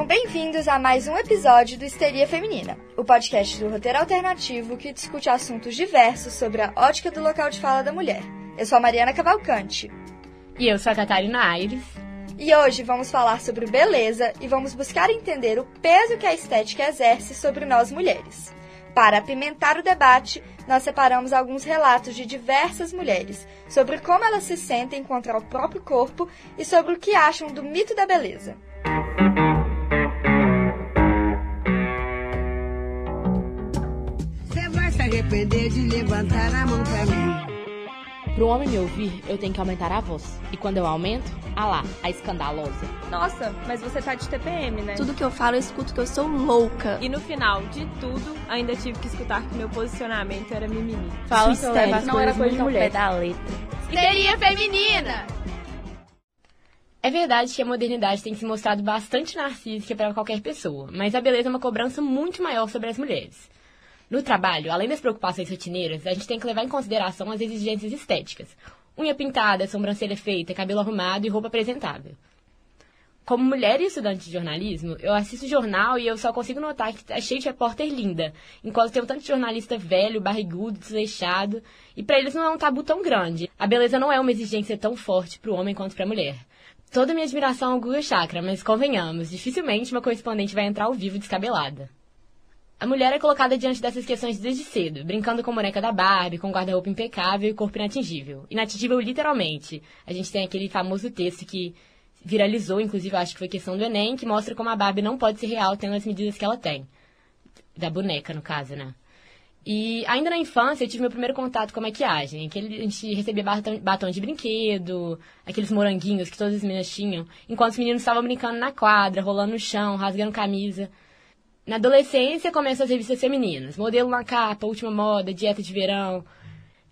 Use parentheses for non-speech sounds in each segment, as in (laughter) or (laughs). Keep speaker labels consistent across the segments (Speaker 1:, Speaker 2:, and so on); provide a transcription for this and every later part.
Speaker 1: Sejam bem-vindos a mais um episódio do Histeria Feminina, o podcast do roteiro alternativo que discute assuntos diversos sobre a ótica do local de fala da mulher. Eu sou a Mariana Cavalcante.
Speaker 2: E eu sou a Catarina Aires.
Speaker 1: E hoje vamos falar sobre beleza e vamos buscar entender o peso que a estética exerce sobre nós mulheres. Para apimentar o debate, nós separamos alguns relatos de diversas mulheres sobre como elas se sentem contra o próprio corpo e sobre o que acham do mito da beleza.
Speaker 3: Arrepender de levantar a mão pra mim.
Speaker 2: Pro homem me ouvir, eu tenho que aumentar a voz. E quando eu aumento, ah lá, a escandalosa.
Speaker 4: Nossa, mas você tá de TPM, né?
Speaker 5: Tudo que eu falo, eu escuto que eu sou louca.
Speaker 4: E no final de tudo, ainda tive que escutar que meu posicionamento era mimimi.
Speaker 5: Fala que eu levo as
Speaker 2: não era coisa de mulher.
Speaker 5: da letra.
Speaker 1: Histeria Feminina!
Speaker 2: É verdade que a modernidade tem se mostrado bastante narcísica para qualquer pessoa, mas a beleza é uma cobrança muito maior sobre as mulheres. No trabalho, além das preocupações rotineiras, a gente tem que levar em consideração as exigências estéticas. Unha pintada, sobrancelha feita, cabelo arrumado e roupa apresentável. Como mulher e estudante de jornalismo, eu assisto jornal e eu só consigo notar que tá cheio de repórter linda, enquanto tem um tanto de jornalista velho, barrigudo, desleixado, e para eles não é um tabu tão grande. A beleza não é uma exigência tão forte para o homem quanto para a mulher. Toda minha admiração ao Guga Chakra, mas convenhamos, dificilmente uma correspondente vai entrar ao vivo descabelada. A mulher é colocada diante dessas questões desde cedo, brincando com boneca da Barbie, com guarda-roupa impecável e corpo inatingível. Inatingível literalmente. A gente tem aquele famoso texto que viralizou, inclusive acho que foi questão do Enem, que mostra como a Barbie não pode ser real tendo as medidas que ela tem. Da boneca, no caso, né? E ainda na infância eu tive meu primeiro contato com a maquiagem. Aquele, a gente recebia batom de brinquedo, aqueles moranguinhos que todas as meninas tinham, enquanto os meninos estavam brincando na quadra, rolando no chão, rasgando camisa. Na adolescência começam as revistas femininas, modelo na capa, última moda, dieta de verão.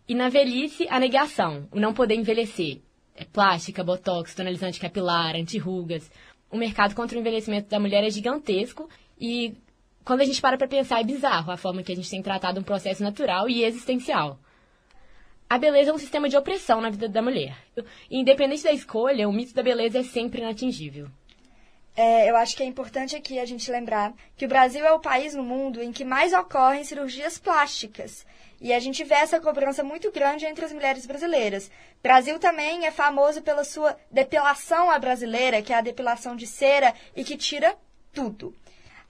Speaker 2: E na velhice, a negação, o não poder envelhecer. É plástica, botox, tonalizante capilar, antirrugas. O mercado contra o envelhecimento da mulher é gigantesco e quando a gente para pra pensar é bizarro a forma que a gente tem tratado um processo natural e existencial. A beleza é um sistema de opressão na vida da mulher. Independente da escolha, o mito da beleza é sempre inatingível.
Speaker 1: É, eu acho que é importante aqui a gente lembrar que o Brasil é o país no mundo em que mais ocorrem cirurgias plásticas. E a gente vê essa cobrança muito grande entre as mulheres brasileiras. Brasil também é famoso pela sua depilação à brasileira, que é a depilação de cera e que tira tudo.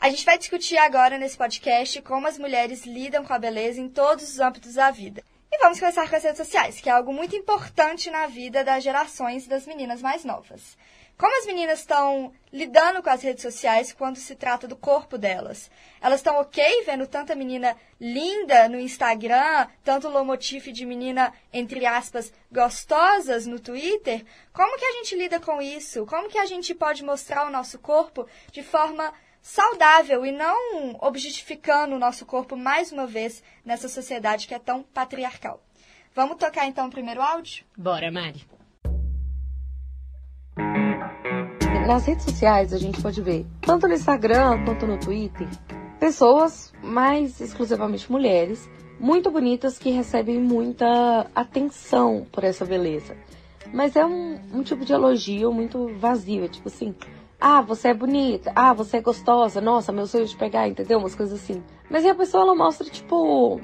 Speaker 1: A gente vai discutir agora nesse podcast como as mulheres lidam com a beleza em todos os âmbitos da vida. E vamos começar com as redes sociais, que é algo muito importante na vida das gerações das meninas mais novas. Como as meninas estão lidando com as redes sociais quando se trata do corpo delas? Elas estão ok vendo tanta menina linda no Instagram, tanto lomotif de menina, entre aspas, gostosas no Twitter? Como que a gente lida com isso? Como que a gente pode mostrar o nosso corpo de forma saudável e não objetificando o nosso corpo mais uma vez nessa sociedade que é tão patriarcal? Vamos tocar então o primeiro áudio?
Speaker 2: Bora, Mari.
Speaker 6: Nas redes sociais a gente pode ver, tanto no Instagram quanto no Twitter, pessoas, mais exclusivamente mulheres, muito bonitas que recebem muita atenção por essa beleza. Mas é um, um tipo de elogio muito vazio, é tipo assim, ah, você é bonita, ah, você é gostosa, nossa, meu sonho de pegar, entendeu? Umas coisas assim. Mas a pessoa ela mostra, tipo,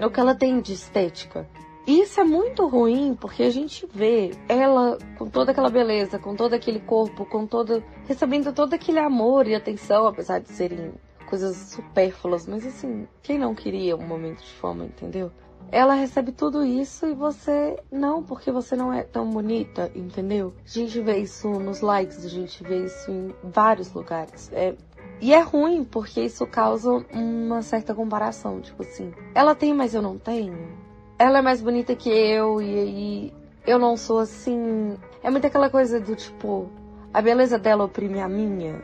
Speaker 6: o que ela tem de estética. Isso é muito ruim porque a gente vê ela com toda aquela beleza, com todo aquele corpo, com todo. recebendo todo aquele amor e atenção, apesar de serem coisas supérfluas, mas assim, quem não queria um momento de fama, entendeu? Ela recebe tudo isso e você não, porque você não é tão bonita, entendeu? A gente vê isso nos likes, a gente vê isso em vários lugares. É e é ruim porque isso causa uma certa comparação, tipo assim, ela tem, mas eu não tenho. Ela é mais bonita que eu e aí eu não sou assim. É muito aquela coisa do tipo, a beleza dela oprime a minha.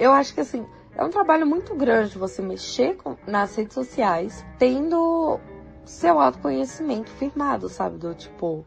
Speaker 6: Eu acho que assim, é um trabalho muito grande você mexer com, nas redes sociais, tendo seu autoconhecimento firmado, sabe? Do tipo,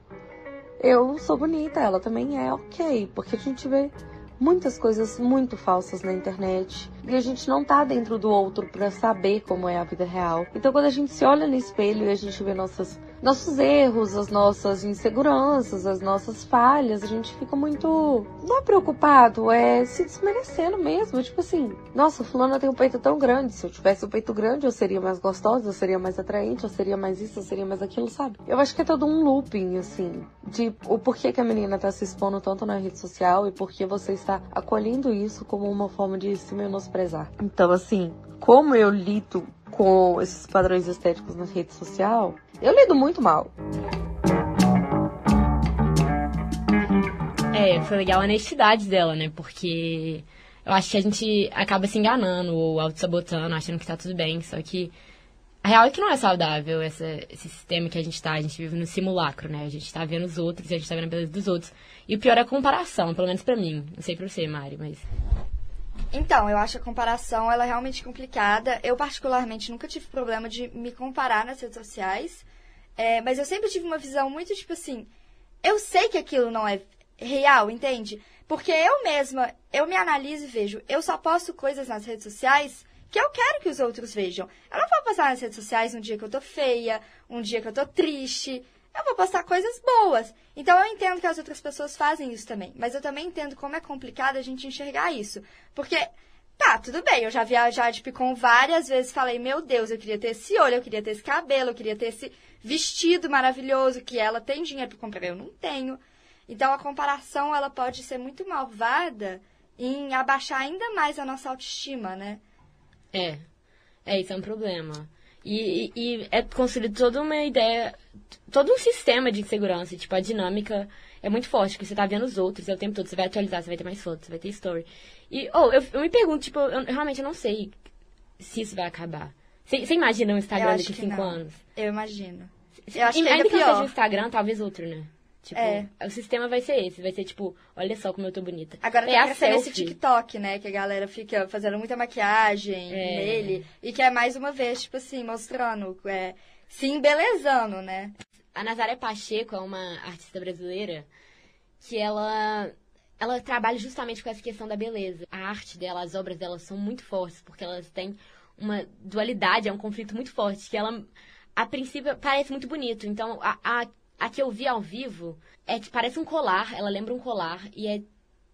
Speaker 6: eu sou bonita, ela também é ok, porque a gente vê muitas coisas muito falsas na internet e a gente não tá dentro do outro para saber como é a vida real. Então quando a gente se olha no espelho e a gente vê nossas nossos erros, as nossas inseguranças, as nossas falhas. A gente fica muito. Não é preocupado, é se desmerecendo mesmo. Tipo assim, nossa, fulana tem um peito tão grande. Se eu tivesse um peito grande, eu seria mais gostosa, eu seria mais atraente, eu seria mais isso, eu seria mais aquilo, sabe? Eu acho que é todo um looping, assim, de o porquê que a menina tá se expondo tanto na rede social e por que você está acolhendo isso como uma forma de se menosprezar. Então, assim, como eu lido com esses padrões estéticos na rede social, eu lido muito mal.
Speaker 2: É, foi legal a honestidade dela, né? Porque eu acho que a gente acaba se enganando ou auto-sabotando, achando que tá tudo bem, só que a real é que não é saudável essa, esse sistema que a gente tá. A gente vive no simulacro, né? A gente tá vendo os outros e a gente tá vendo a beleza dos outros. E o pior é a comparação, pelo menos pra mim. Não sei pra você, Mari, mas.
Speaker 1: Então, eu acho a comparação ela é realmente complicada. Eu, particularmente, nunca tive problema de me comparar nas redes sociais. É, mas eu sempre tive uma visão muito tipo assim. Eu sei que aquilo não é real, entende? Porque eu mesma, eu me analiso e vejo, eu só posto coisas nas redes sociais que eu quero que os outros vejam. Eu não vou postar nas redes sociais um dia que eu tô feia, um dia que eu tô triste. Eu vou postar coisas boas. Então eu entendo que as outras pessoas fazem isso também. Mas eu também entendo como é complicado a gente enxergar isso. Porque, tá, tudo bem, eu já vi a Jade Picon várias vezes falei, meu Deus, eu queria ter esse olho, eu queria ter esse cabelo, eu queria ter esse vestido maravilhoso que ela tem dinheiro para comprar, eu não tenho. Então a comparação ela pode ser muito malvada em abaixar ainda mais a nossa autoestima, né?
Speaker 2: É. É, isso é um problema. E, e, é construído toda uma ideia, todo um sistema de insegurança. Tipo, a dinâmica é muito forte, porque você tá vendo os outros é o tempo todo. Você vai atualizar, você vai ter mais fotos, você vai ter story. E, oh, eu, eu me pergunto, tipo, eu, eu realmente não sei se isso vai acabar. Você, você imagina um Instagram daqui cinco
Speaker 1: não.
Speaker 2: anos?
Speaker 1: Eu imagino. Eu acho que
Speaker 2: ainda que não
Speaker 1: pior.
Speaker 2: seja o Instagram, talvez outro, né? Tipo,
Speaker 1: É.
Speaker 2: o sistema vai ser esse, vai ser tipo, olha só como eu tô bonita.
Speaker 1: Agora
Speaker 2: é
Speaker 1: tá crescendo esse. TikTok, né? Que a galera fica fazendo muita maquiagem
Speaker 2: É.
Speaker 1: nele. E que é mais uma vez, tipo assim, mostrando, é, se embelezando, né?
Speaker 2: A Nazaré Pacheco é uma artista brasileira que ela ela trabalha justamente com essa questão da beleza. A arte dela, as obras dela são muito fortes, porque elas têm uma dualidade, é um conflito muito forte, que ela, a princípio, parece muito bonito. Então, a, a, a que eu vi ao vivo, é que parece um colar, ela lembra um colar, e é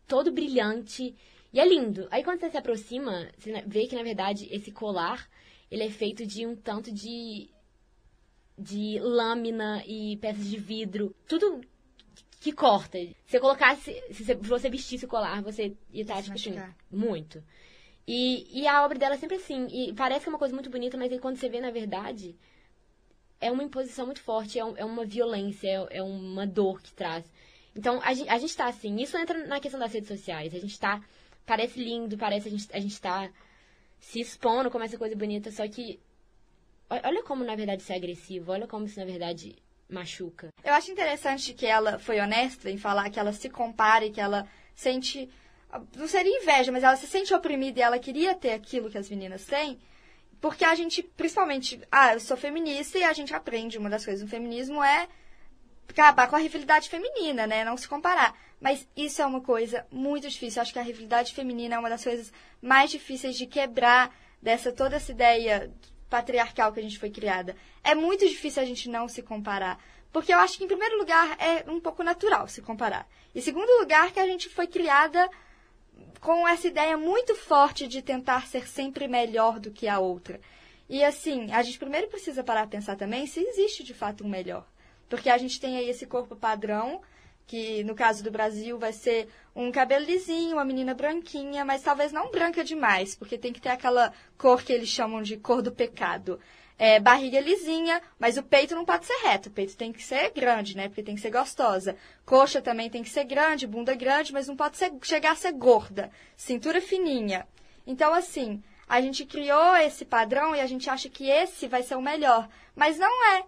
Speaker 2: todo brilhante, e é lindo. Aí, quando você se aproxima, você vê que, na verdade, esse colar, ele é feito de um tanto de de lâmina e peças de vidro, tudo que corta. Se você colocasse, se você- vestisse o colar, você ia estar,
Speaker 1: Se
Speaker 2: tipo assim, muito. E, e a obra dela é sempre assim. E parece que é uma coisa muito bonita, mas aí quando você vê, na verdade, é uma imposição muito forte, é, um- é uma violência, é, é uma dor que traz. Então, a, gen- a gente tá assim, isso entra na questão das redes sociais. A gente tá, parece lindo, parece a gente, a gente tá se expondo como essa coisa bonita, só que olha como, na verdade, isso é agressivo, olha como isso, na verdade, machuca.
Speaker 1: Eu acho interessante que ela foi honesta em falar que ela se compara e que ela sente. Não seria inveja, mas ela se sente oprimida e ela queria ter aquilo que as meninas têm. Porque a gente, principalmente, ah, eu sou feminista e a gente aprende uma das coisas do feminismo é acabar com a rivalidade feminina, né? Não se comparar. Mas isso é uma coisa muito difícil. Eu acho que a rivalidade feminina é uma das coisas mais difíceis de quebrar dessa toda essa ideia patriarcal que a gente foi criada. É muito difícil a gente não se comparar. Porque eu acho que, em primeiro lugar, é um pouco natural se comparar. E, segundo lugar, que a gente foi criada com essa ideia muito forte de tentar ser sempre melhor do que a outra. E assim, a gente primeiro precisa parar a pensar também se existe de fato um melhor. Porque a gente tem aí esse corpo padrão, que no caso do Brasil vai ser um cabelo lisinho, uma menina branquinha, mas talvez não branca demais, porque tem que ter aquela cor que eles chamam de cor do pecado. É, barriga lisinha, mas o peito não pode ser reto, o peito tem que ser grande, né? Porque tem que ser gostosa. Coxa também tem que ser grande, bunda grande, mas não pode ser, chegar a ser gorda. Cintura fininha. Então, assim, a gente criou esse padrão e a gente acha que esse vai ser o melhor, mas não é.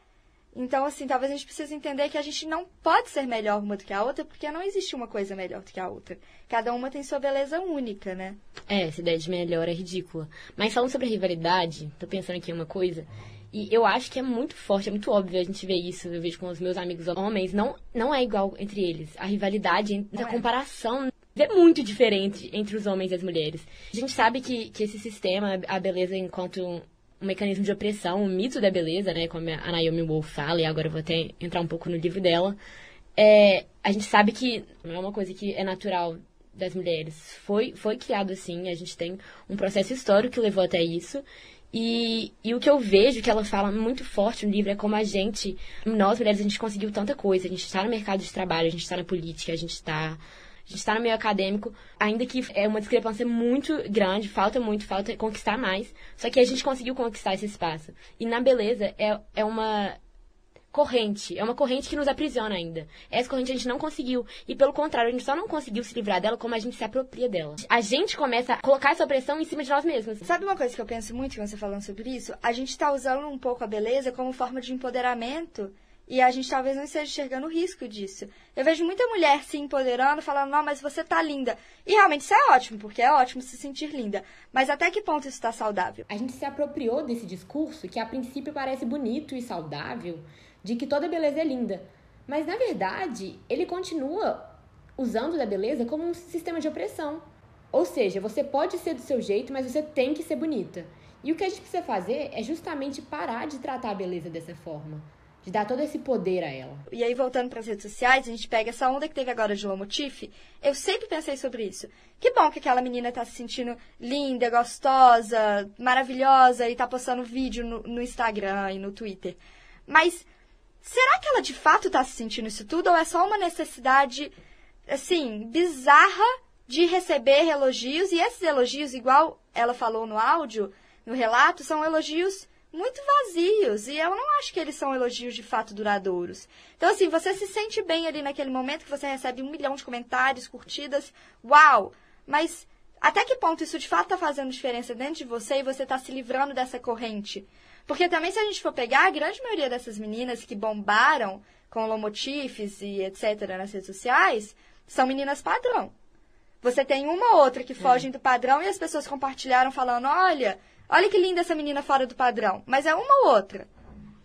Speaker 1: Então, assim, talvez a gente precise entender que a gente não pode ser melhor uma do que a outra, porque não existe uma coisa melhor do que a outra. Cada uma tem sua beleza única, né?
Speaker 2: É, essa ideia de melhor é ridícula. Mas falando sobre a rivalidade, tô pensando aqui em uma coisa. E eu acho que é muito forte, é muito óbvio a gente ver isso. Eu vejo com os meus amigos homens. Não, não é igual entre eles. A rivalidade, a
Speaker 1: é.
Speaker 2: comparação é muito diferente entre os homens e as mulheres. A gente sabe que, que esse sistema, a beleza enquanto um mecanismo de opressão, um mito da beleza, né? Como a Naomi Wolf fala, e agora eu vou até entrar um pouco no livro dela. É, a gente sabe que não é uma coisa que é natural das mulheres. Foi, foi criado assim, a gente tem um processo histórico que levou até isso. E, e o que eu vejo que ela fala muito forte no livro é como a gente, nós mulheres, a gente conseguiu tanta coisa. A gente está no mercado de trabalho, a gente está na política, a gente está a gente está no meio acadêmico, ainda que é uma discrepância muito grande, falta muito, falta conquistar mais. Só que a gente conseguiu conquistar esse espaço. E na beleza é, é uma corrente, é uma corrente que nos aprisiona ainda. Essa corrente a gente não conseguiu. E pelo contrário, a gente só não conseguiu se livrar dela como a gente se apropria dela. A gente começa a colocar essa pressão em cima de nós mesmos.
Speaker 1: Sabe uma coisa que eu penso muito quando você falando sobre isso? A gente está usando um pouco a beleza como forma de empoderamento e a gente talvez não esteja enxergando o risco disso. Eu vejo muita mulher se empoderando, falando, não, mas você tá linda. E realmente isso é ótimo, porque é ótimo se sentir linda. Mas até que ponto isso está saudável?
Speaker 2: A gente se apropriou desse discurso que a princípio parece bonito e saudável, de que toda beleza é linda. Mas na verdade, ele continua usando da beleza como um sistema de opressão. Ou seja, você pode ser do seu jeito, mas você tem que ser bonita. E o que a gente precisa fazer é justamente parar de tratar a beleza dessa forma de dar todo esse poder a ela.
Speaker 1: E aí, voltando para as redes sociais, a gente pega essa onda que teve agora de Lomotif. Eu sempre pensei sobre isso. Que bom que aquela menina tá se sentindo linda, gostosa, maravilhosa e tá postando vídeo no, no Instagram e no Twitter. Mas será que ela de fato tá se sentindo isso tudo ou é só uma necessidade, assim, bizarra de receber elogios? E esses elogios, igual ela falou no áudio, no relato, são elogios muito vazios. E eu não acho que eles são elogios de fato duradouros. Então, assim, você se sente bem ali naquele momento que você recebe um milhão de comentários, curtidas. Uau! Mas até que ponto isso de fato está fazendo diferença dentro de você e você está se livrando dessa corrente? Porque também, se a gente for pegar, a grande maioria dessas meninas que bombaram com lomotifs e etc. nas redes sociais são meninas padrão. Você tem uma ou outra que fogem do padrão e as pessoas compartilharam falando: olha, Olha que linda essa menina fora do padrão. Mas é uma ou outra.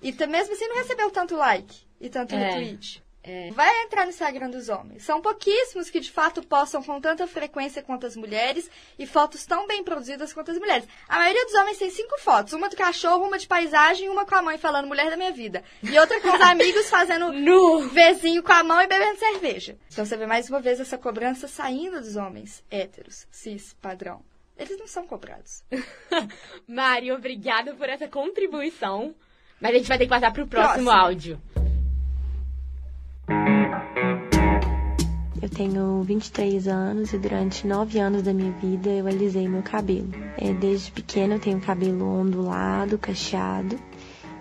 Speaker 1: E mesmo assim não recebeu tanto like e tanto é, retweet. É. Vai entrar no Instagram dos homens. São pouquíssimos que de fato postam com tanta frequência quanto as mulheres e fotos tão bem produzidas quanto as mulheres. A maioria dos homens tem cinco fotos: uma do cachorro, uma de paisagem, uma com a mãe falando mulher da minha vida. E outra com os (laughs) amigos fazendo no vezinho com a mão e bebendo cerveja. Então você vê mais uma vez essa cobrança saindo dos homens héteros, cis, padrão. Eles não são cobrados. (laughs)
Speaker 2: Mari, obrigada por essa contribuição. Mas a gente vai ter que passar para o próximo, próximo áudio.
Speaker 7: Eu tenho 23 anos e durante 9 anos da minha vida eu alisei meu cabelo. É, desde pequena eu tenho cabelo ondulado, cacheado.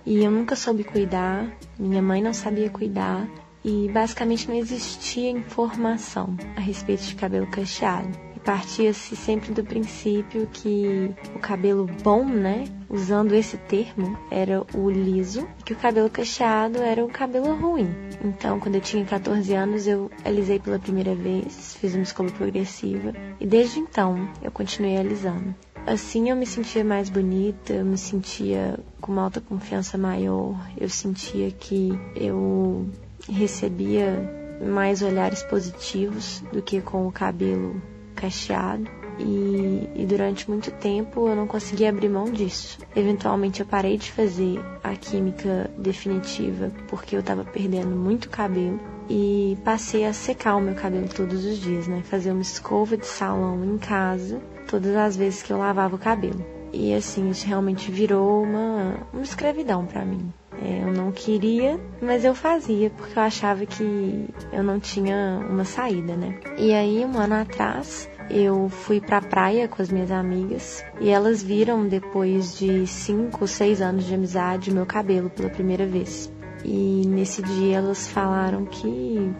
Speaker 7: E eu nunca soube cuidar, minha mãe não sabia cuidar. E basicamente não existia informação a respeito de cabelo cacheado partia-se sempre do princípio que o cabelo bom, né, usando esse termo, era o liso e que o cabelo cacheado era o cabelo ruim. Então, quando eu tinha 14 anos, eu alisei pela primeira vez, fiz uma escova progressiva e desde então eu continuei alisando. Assim eu me sentia mais bonita, eu me sentia com uma autoconfiança maior, eu sentia que eu recebia mais olhares positivos do que com o cabelo cacheado e, e, durante muito tempo eu não consegui abrir mão disso. Eventualmente eu parei de fazer a química definitiva porque eu estava perdendo muito cabelo e passei a secar o meu cabelo todos os dias, né? Fazer uma escova de salão em casa todas as vezes que eu lavava o cabelo. E assim, isso realmente virou uma, uma escravidão para mim. É, eu não queria, mas eu fazia porque eu achava que eu não tinha uma saída, né? E aí, um ano atrás, eu fui pra praia com as minhas amigas e elas viram depois de cinco, seis anos de amizade meu cabelo pela primeira vez. E nesse dia elas falaram que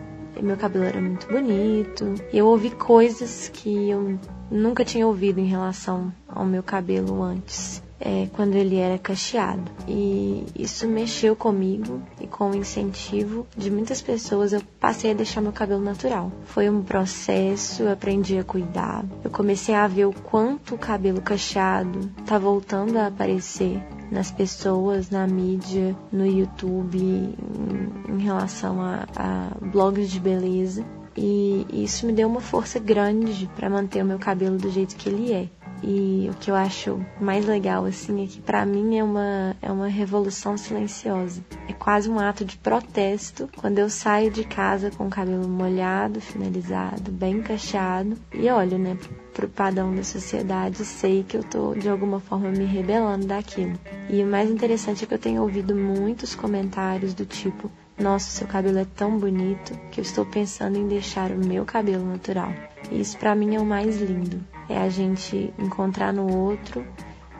Speaker 7: meu cabelo era muito bonito. Eu ouvi coisas que eu nunca tinha ouvido em relação ao meu cabelo antes é, quando ele era cacheado. E isso mexeu comigo e com o incentivo de muitas pessoas eu passei a deixar meu cabelo natural. Foi um processo, eu aprendi a cuidar. Eu comecei a ver o quanto o cabelo cacheado tá voltando a aparecer nas pessoas, na mídia, no YouTube, em, relação a, a blogs de beleza. E isso me deu uma força grande para manter o meu cabelo do jeito que ele é. E o que eu acho mais legal, assim, é que pra mim é uma, é uma revolução silenciosa. É quase um ato de protesto quando eu saio de casa com o cabelo molhado, finalizado, bem cacheado. E olho, né, pro padrão da sociedade, sei que eu tô de alguma forma me rebelando daquilo. E o mais interessante é que eu tenho ouvido muitos comentários do tipo: Nossa, seu cabelo é tão bonito que eu estou pensando em deixar o meu cabelo natural. E isso para mim é o mais lindo é a gente encontrar no outro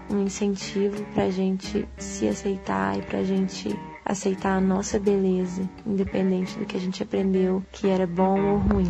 Speaker 7: um incentivo para a gente se aceitar e para a gente aceitar a nossa beleza, independente do que a gente aprendeu que era bom ou ruim.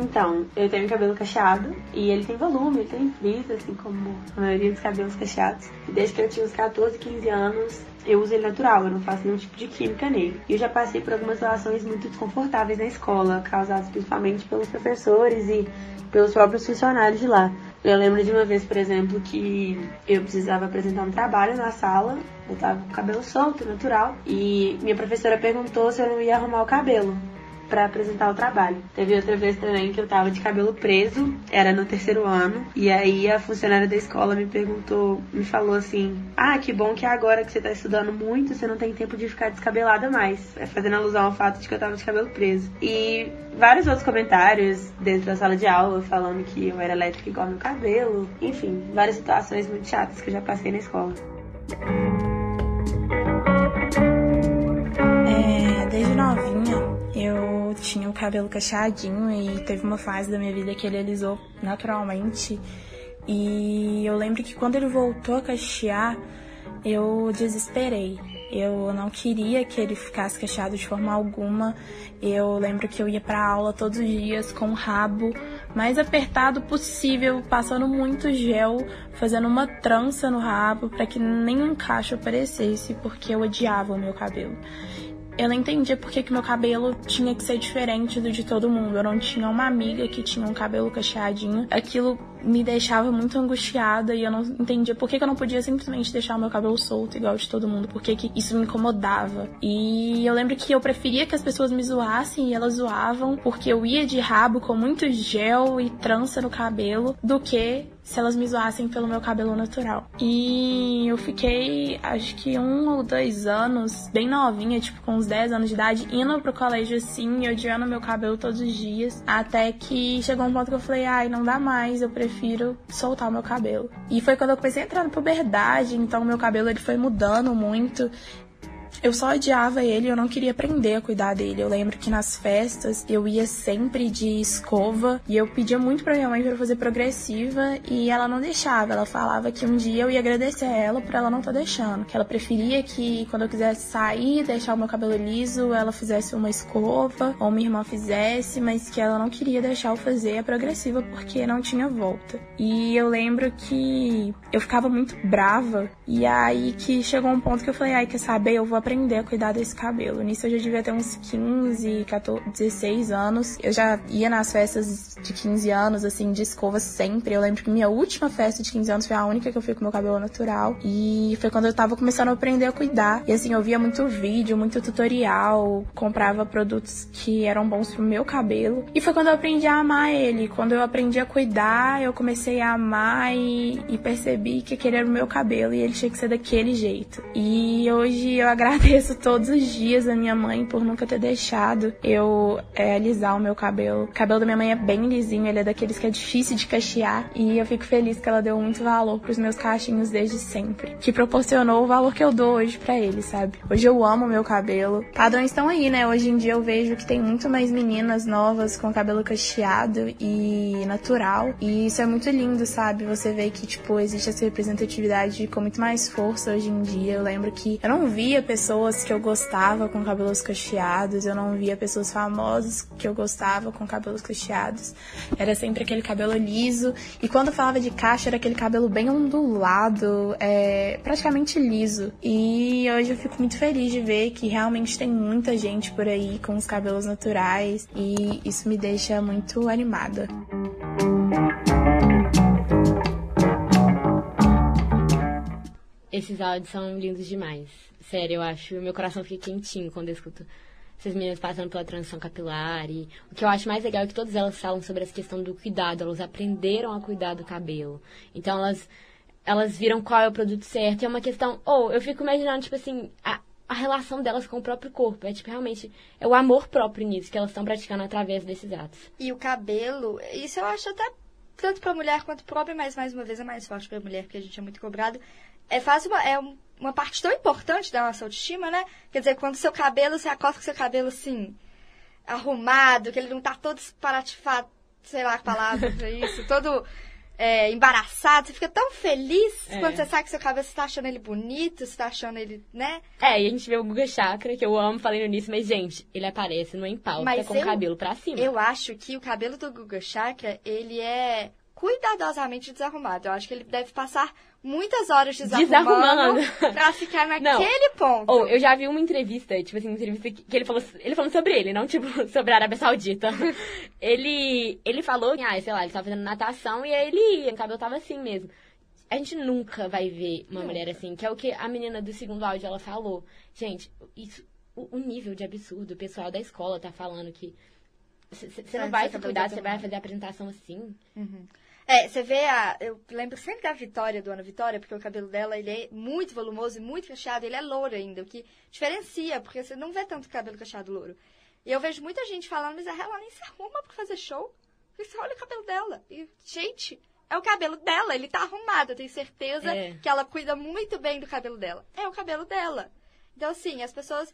Speaker 8: Então, eu tenho cabelo cacheado e ele tem volume, ele tem frizz, assim como a maioria dos cabelos cacheados. Desde que eu tinha uns 14, 15 anos, eu uso ele natural, eu não faço nenhum tipo de química nele. E eu já passei por algumas situações muito desconfortáveis na escola, causadas principalmente pelos professores e pelos próprios funcionários de lá. Eu lembro de uma vez, por exemplo, que eu precisava apresentar um trabalho na sala, eu tava com o cabelo solto, natural, e minha professora perguntou se eu não ia arrumar o cabelo para apresentar o trabalho. Teve outra vez também que eu tava de cabelo preso, era no terceiro ano, e aí a funcionária da escola me perguntou, me falou assim: "Ah, que bom que agora que você tá estudando muito, você não tem tempo de ficar descabelada mais", é fazendo alusão ao fato de que eu tava de cabelo preso. E vários outros comentários dentro da sala de aula falando que eu era elétrica igual meu cabelo, enfim, várias situações muito chatas que eu já passei na escola.
Speaker 9: É, desde novinha eu tinha o cabelo cacheadinho e teve uma fase da minha vida que ele alisou naturalmente. E eu lembro que quando ele voltou a cachear, eu desesperei. Eu não queria que ele ficasse cacheado de forma alguma. Eu lembro que eu ia para aula todos os dias com o rabo mais apertado possível, passando muito gel, fazendo uma trança no rabo para que nenhum cacho aparecesse, porque eu odiava o meu cabelo eu não entendia por que, que meu cabelo tinha que ser diferente do de todo mundo. Eu não tinha uma amiga que tinha um cabelo cacheadinho. Aquilo me deixava muito angustiada e eu não entendia por que, que eu não podia simplesmente deixar o meu cabelo solto igual de todo mundo, por que, que isso me incomodava. E eu lembro que eu preferia que as pessoas me zoassem e elas zoavam porque eu ia de rabo com muito gel e trança no cabelo do que se elas me zoassem pelo meu cabelo natural. E eu fiquei, acho que um ou dois anos, bem novinha, tipo com uns 10 anos de idade, indo pro colégio assim, odiando meu cabelo todos os dias, até que chegou um ponto que eu falei, ai, não dá mais, eu prefiro soltar o meu cabelo. E foi quando eu comecei a entrar na puberdade, então meu cabelo ele foi mudando muito eu só odiava ele, eu não queria aprender a cuidar dele. Eu lembro que nas festas eu ia sempre de escova e eu pedia muito pra minha mãe para fazer progressiva e ela não deixava. Ela falava que um dia eu ia agradecer a ela por ela não tá deixando, que ela preferia que quando eu quisesse sair, deixar o meu cabelo liso, ela fizesse uma escova ou minha irmã fizesse, mas que ela não queria deixar eu fazer a progressiva porque não tinha volta. E eu lembro que eu ficava muito brava e aí que chegou um ponto que eu falei, ai, quer saber, eu vou aprender a cuidar desse cabelo. Nisso eu já devia ter uns 15, 14, 16 anos. Eu já ia nas festas de 15 anos, assim, de escova sempre. Eu lembro que minha última festa de 15 anos foi a única que eu fui com meu cabelo natural. E foi quando eu tava começando a aprender a cuidar. E assim, eu via muito vídeo, muito tutorial, comprava produtos que eram bons pro meu cabelo. E foi quando eu aprendi a amar ele. Quando eu aprendi a cuidar, eu comecei a amar e, e percebi que aquele era o meu cabelo e ele tinha que ser daquele jeito. E hoje eu agradeço agradeço todos os dias a minha mãe por nunca ter deixado eu é, alisar o meu cabelo. O cabelo da minha mãe é bem lisinho, ele é daqueles que é difícil de cachear. E eu fico feliz que ela deu muito valor pros meus cachinhos desde sempre. Que proporcionou o valor que eu dou hoje para ele, sabe? Hoje eu amo meu cabelo. Padrões estão aí, né? Hoje em dia eu vejo que tem muito mais meninas novas com cabelo cacheado e natural. E isso é muito lindo, sabe? Você vê que, tipo, existe essa representatividade com muito mais força hoje em dia. Eu lembro que eu não via pessoas pessoas que eu gostava com cabelos cacheados, eu não via pessoas famosas que eu gostava com cabelos cacheados. Era sempre aquele cabelo liso. E quando falava de caixa, era aquele cabelo bem ondulado, é, praticamente liso. E hoje eu fico muito feliz de ver que realmente tem muita gente por aí com os cabelos naturais. E isso me deixa muito animada.
Speaker 2: Esses áudios são lindos demais. Sério, eu acho. Meu coração fica quentinho quando eu escuto essas meninas passando pela transição capilar. E o que eu acho mais legal é que todas elas falam sobre essa questão do cuidado. Elas aprenderam a cuidar do cabelo. Então elas, elas viram qual é o produto certo. E é uma questão. Ou oh, eu fico imaginando, tipo assim, a, a relação delas com o próprio corpo. É tipo, realmente, é o amor próprio nisso que elas estão praticando através desses atos.
Speaker 1: E o cabelo, isso eu acho até tanto para mulher quanto próprio, mas mais uma vez é mais forte para mulher, porque a gente é muito cobrado. É fácil, é uma parte tão importante da nossa autoestima, né? Quer dizer, quando seu cabelo, você acosta com seu cabelo assim, arrumado, que ele não tá todo esparatifado, sei lá a palavra pra (laughs) isso, todo é, embaraçado, você fica tão feliz é. quando você sabe que seu cabelo você tá achando ele bonito, você tá achando ele, né?
Speaker 2: É, e a gente vê o Guga Chakra, que eu amo falando nisso, mas, gente, ele aparece no empalta mas com eu, o cabelo pra cima.
Speaker 1: Eu acho que o cabelo do Guga Chakra, ele é cuidadosamente desarrumado. Eu acho que ele deve passar muitas horas desarrumando, desarrumando. pra ficar naquele não. ponto.
Speaker 2: Ou, eu já vi uma entrevista, tipo assim, uma entrevista que, ele falou, ele falou sobre ele, não tipo (laughs) sobre a Arábia Saudita. (laughs) ele, ele falou, ah, sei lá, ele tava fazendo natação e aí ele, o cabelo tava assim mesmo. A gente nunca vai ver uma nunca. mulher assim, que é o que a menina do segundo áudio ela falou. Gente, isso, o, o nível de absurdo, o pessoal da escola tá falando que você não vai se cuidar, você vai fazer a apresentação assim.
Speaker 1: Uhum. É, você vê a. Eu lembro sempre da Vitória, do Ana Vitória, porque o cabelo dela ele é muito volumoso e muito cacheado, ele é louro ainda, o que diferencia, porque você não vê tanto cabelo cacheado louro. E eu vejo muita gente falando, mas ela nem se arruma pra fazer show. Porque você olha o cabelo dela. E, gente, é o cabelo dela, ele tá arrumado. Eu tenho certeza é. que ela cuida muito bem do cabelo dela. É o cabelo dela. Então, assim, as pessoas.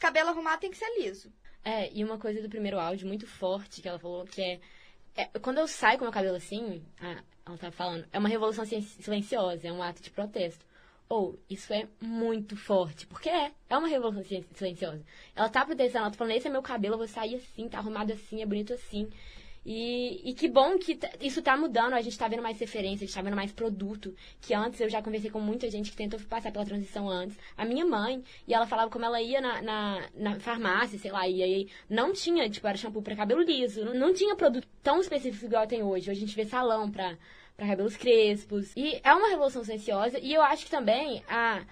Speaker 1: Cabelo arrumado tem que ser liso.
Speaker 2: É, e uma coisa do primeiro áudio muito forte que ela falou que é é, quando eu saio com meu cabelo assim, ela tá falando, é uma revolução silenciosa, é um ato de protesto. Ou, isso é muito forte, porque é, é uma revolução silenciosa. Ela tá protestando, ela tá falando, esse é meu cabelo, eu vou sair assim, tá arrumado assim, é bonito assim. E, e que bom que isso está mudando, a gente está vendo mais referência, a gente está vendo mais produto. Que antes eu já conversei com muita gente que tentou passar pela transição antes. A minha mãe, e ela falava como ela ia na, na, na farmácia, sei lá, e aí não tinha, tipo, era shampoo para cabelo liso, não, não tinha produto tão específico igual tem hoje. Hoje a gente vê salão para cabelos crespos. E é uma revolução silenciosa, e eu acho que também a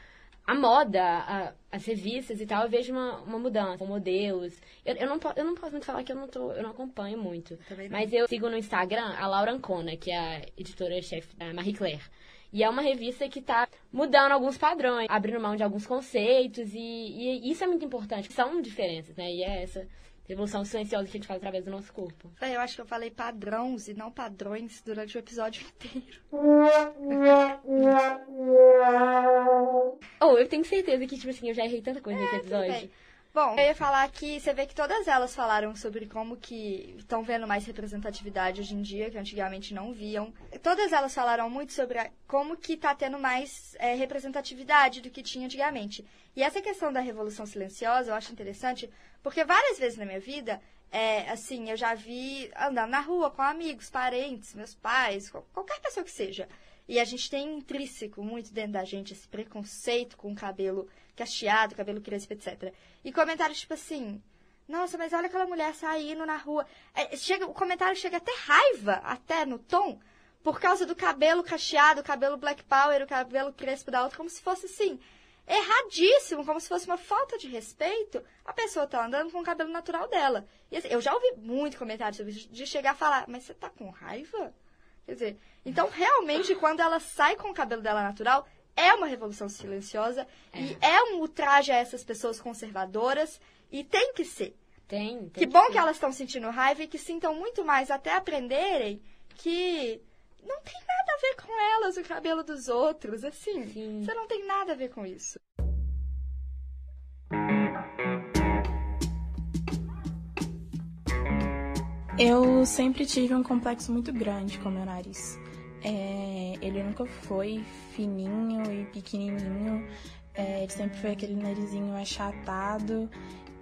Speaker 2: a moda, a, as revistas e tal, eu vejo uma, uma mudança, com modelos. Eu, eu, não, eu não posso muito falar que eu não, tô, eu não acompanho muito. Mas eu sigo no Instagram a Laura Ancona, que é a editora-chefe da Marie Claire. E é uma revista que está mudando alguns padrões, abrindo mão de alguns conceitos, e, e, isso é muito importante. São diferenças, né? E é essa revolução silenciosa que a gente faz através do nosso corpo.
Speaker 1: É, eu acho que eu falei padrões e não padrões durante o episódio (laughs) inteiro. (laughs)
Speaker 2: oh, eu tenho certeza que, tipo assim, eu já errei tanta coisa é, nesse episódio.
Speaker 1: Bom, eu ia falar que você vê que todas elas falaram sobre como que estão vendo mais representatividade hoje em dia, que antigamente não viam. Todas elas falaram muito sobre a, como que está tendo mais é, representatividade do que tinha antigamente. E essa questão da revolução silenciosa eu acho interessante, porque várias vezes na minha vida, é, assim, eu já vi andando na rua com amigos, parentes, meus pais, qualquer pessoa que seja. E a gente tem intrínseco muito dentro da gente esse preconceito com o cabelo cacheado, cabelo crespo, etc. E comentários tipo assim, nossa, mas olha aquela mulher saindo na rua. É, chega, o comentário chega até raiva, até no tom, por causa do cabelo cacheado, o cabelo black power, o cabelo crespo da outra, como se fosse assim, erradíssimo, como se fosse uma falta de respeito. A pessoa tá andando com o cabelo natural dela. E assim, eu já ouvi muito comentário sobre isso, de chegar a falar, mas você tá com raiva? Quer dizer, então realmente quando ela sai com o cabelo dela natural, é uma revolução silenciosa é. e é um ultraje a essas pessoas conservadoras e tem que ser.
Speaker 2: Tem, tem
Speaker 1: que, que bom ser. que elas estão sentindo raiva e que sintam muito mais até aprenderem que não tem nada a ver com elas o cabelo dos outros, assim. Sim. Você não tem nada a ver com isso.
Speaker 9: Eu sempre tive um complexo muito grande com meu nariz. É, ele nunca foi fininho e pequenininho. É, ele sempre foi aquele narizinho achatado.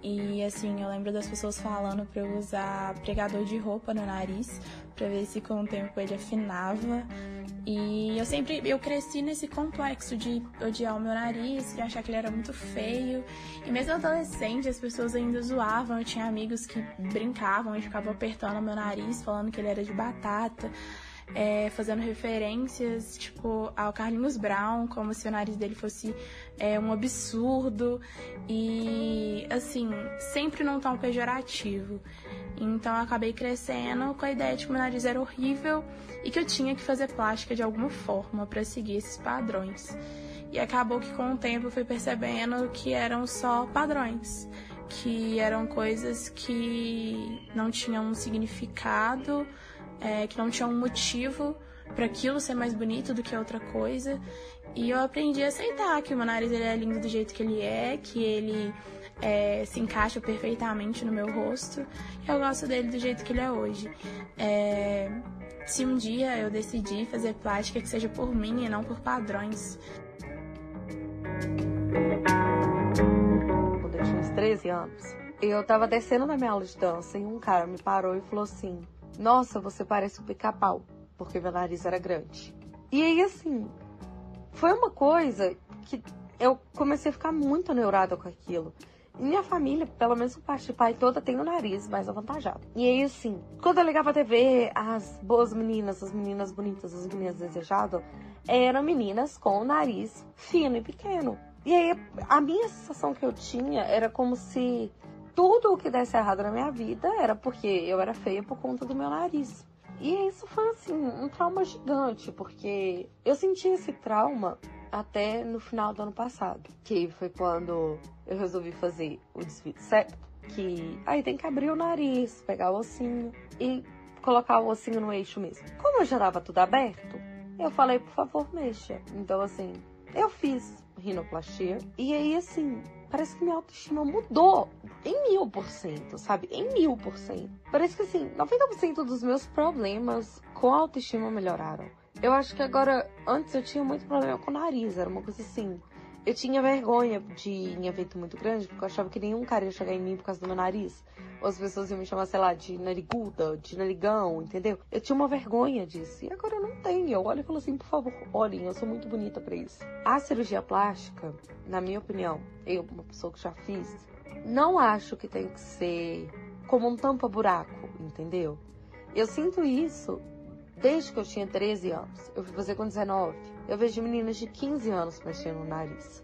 Speaker 9: E assim, eu lembro das pessoas falando para eu usar pregador de roupa no nariz para ver se com o tempo ele afinava. E eu sempre eu cresci nesse complexo de odiar o meu nariz, de achar que ele era muito feio. E mesmo adolescente, as pessoas ainda zoavam. Eu tinha amigos que brincavam e ficavam apertando o meu nariz, falando que ele era de batata. É, fazendo referências, tipo, ao Carlinhos Brown, como se o nariz dele fosse é, um absurdo e, assim, sempre num tom pejorativo. Então eu acabei crescendo com a ideia de que meu nariz era horrível e que eu tinha que fazer plástica de alguma forma para seguir esses padrões. E acabou que com o tempo eu fui percebendo que eram só padrões, que eram coisas que não tinham um significado, é, que não tinham um motivo para aquilo ser mais bonito do que outra coisa. E eu aprendi a aceitar que o meu nariz ele é lindo do jeito que ele é, que ele é, se encaixa perfeitamente no meu rosto. Eu gosto dele do jeito que ele é hoje. É, se um dia eu decidir fazer plástica que seja por mim e não por padrões.
Speaker 6: Quando eu tinha uns 13 anos, eu tava descendo na minha aula de dança e um cara me parou e falou assim: Nossa, você parece um pica-pau, porque meu nariz era grande. E aí, assim, foi uma coisa que eu comecei a ficar muito neurada com aquilo. Minha família, pelo menos parte de pai toda, tem o nariz mais avantajado. E aí, assim, quando eu ligava a TV, as boas meninas, as meninas bonitas, as meninas desejadas, eram meninas com o nariz fino e pequeno. E aí, a minha sensação que eu tinha era como se tudo o que desse errado na minha vida era porque eu era feia por conta do meu nariz. E isso foi, assim, um trauma gigante, porque eu senti esse trauma até no final do ano passado, que foi quando eu resolvi fazer o desvio certo, que aí tem que abrir o nariz, pegar o ossinho e colocar o ossinho no eixo mesmo. Como eu já tava tudo aberto, eu falei, por favor, mexa. Então, assim, eu fiz rinoplastia e aí, assim, parece que minha autoestima mudou em mil por cento, sabe? Em mil por cento. Parece que, assim, 90% dos meus problemas com a autoestima melhoraram. Eu acho que agora, antes eu tinha muito problema com o nariz, era uma coisa assim. Eu tinha vergonha de ir em evento muito grande, porque eu achava que nenhum cara ia chegar em mim por causa do meu nariz. Ou as pessoas iam me chamar, sei lá, de nariguda, de narigão, entendeu? Eu tinha uma vergonha disso. E agora eu não tenho. Eu olho e falo assim, por favor, olhem, eu sou muito bonita para isso. A cirurgia plástica, na minha opinião, eu, uma pessoa que já fiz, não acho que tem que ser como um tampa-buraco, entendeu? Eu sinto isso Desde que eu tinha 13 anos, eu fui fazer com 19. Eu vejo meninas de 15 anos mexendo no nariz.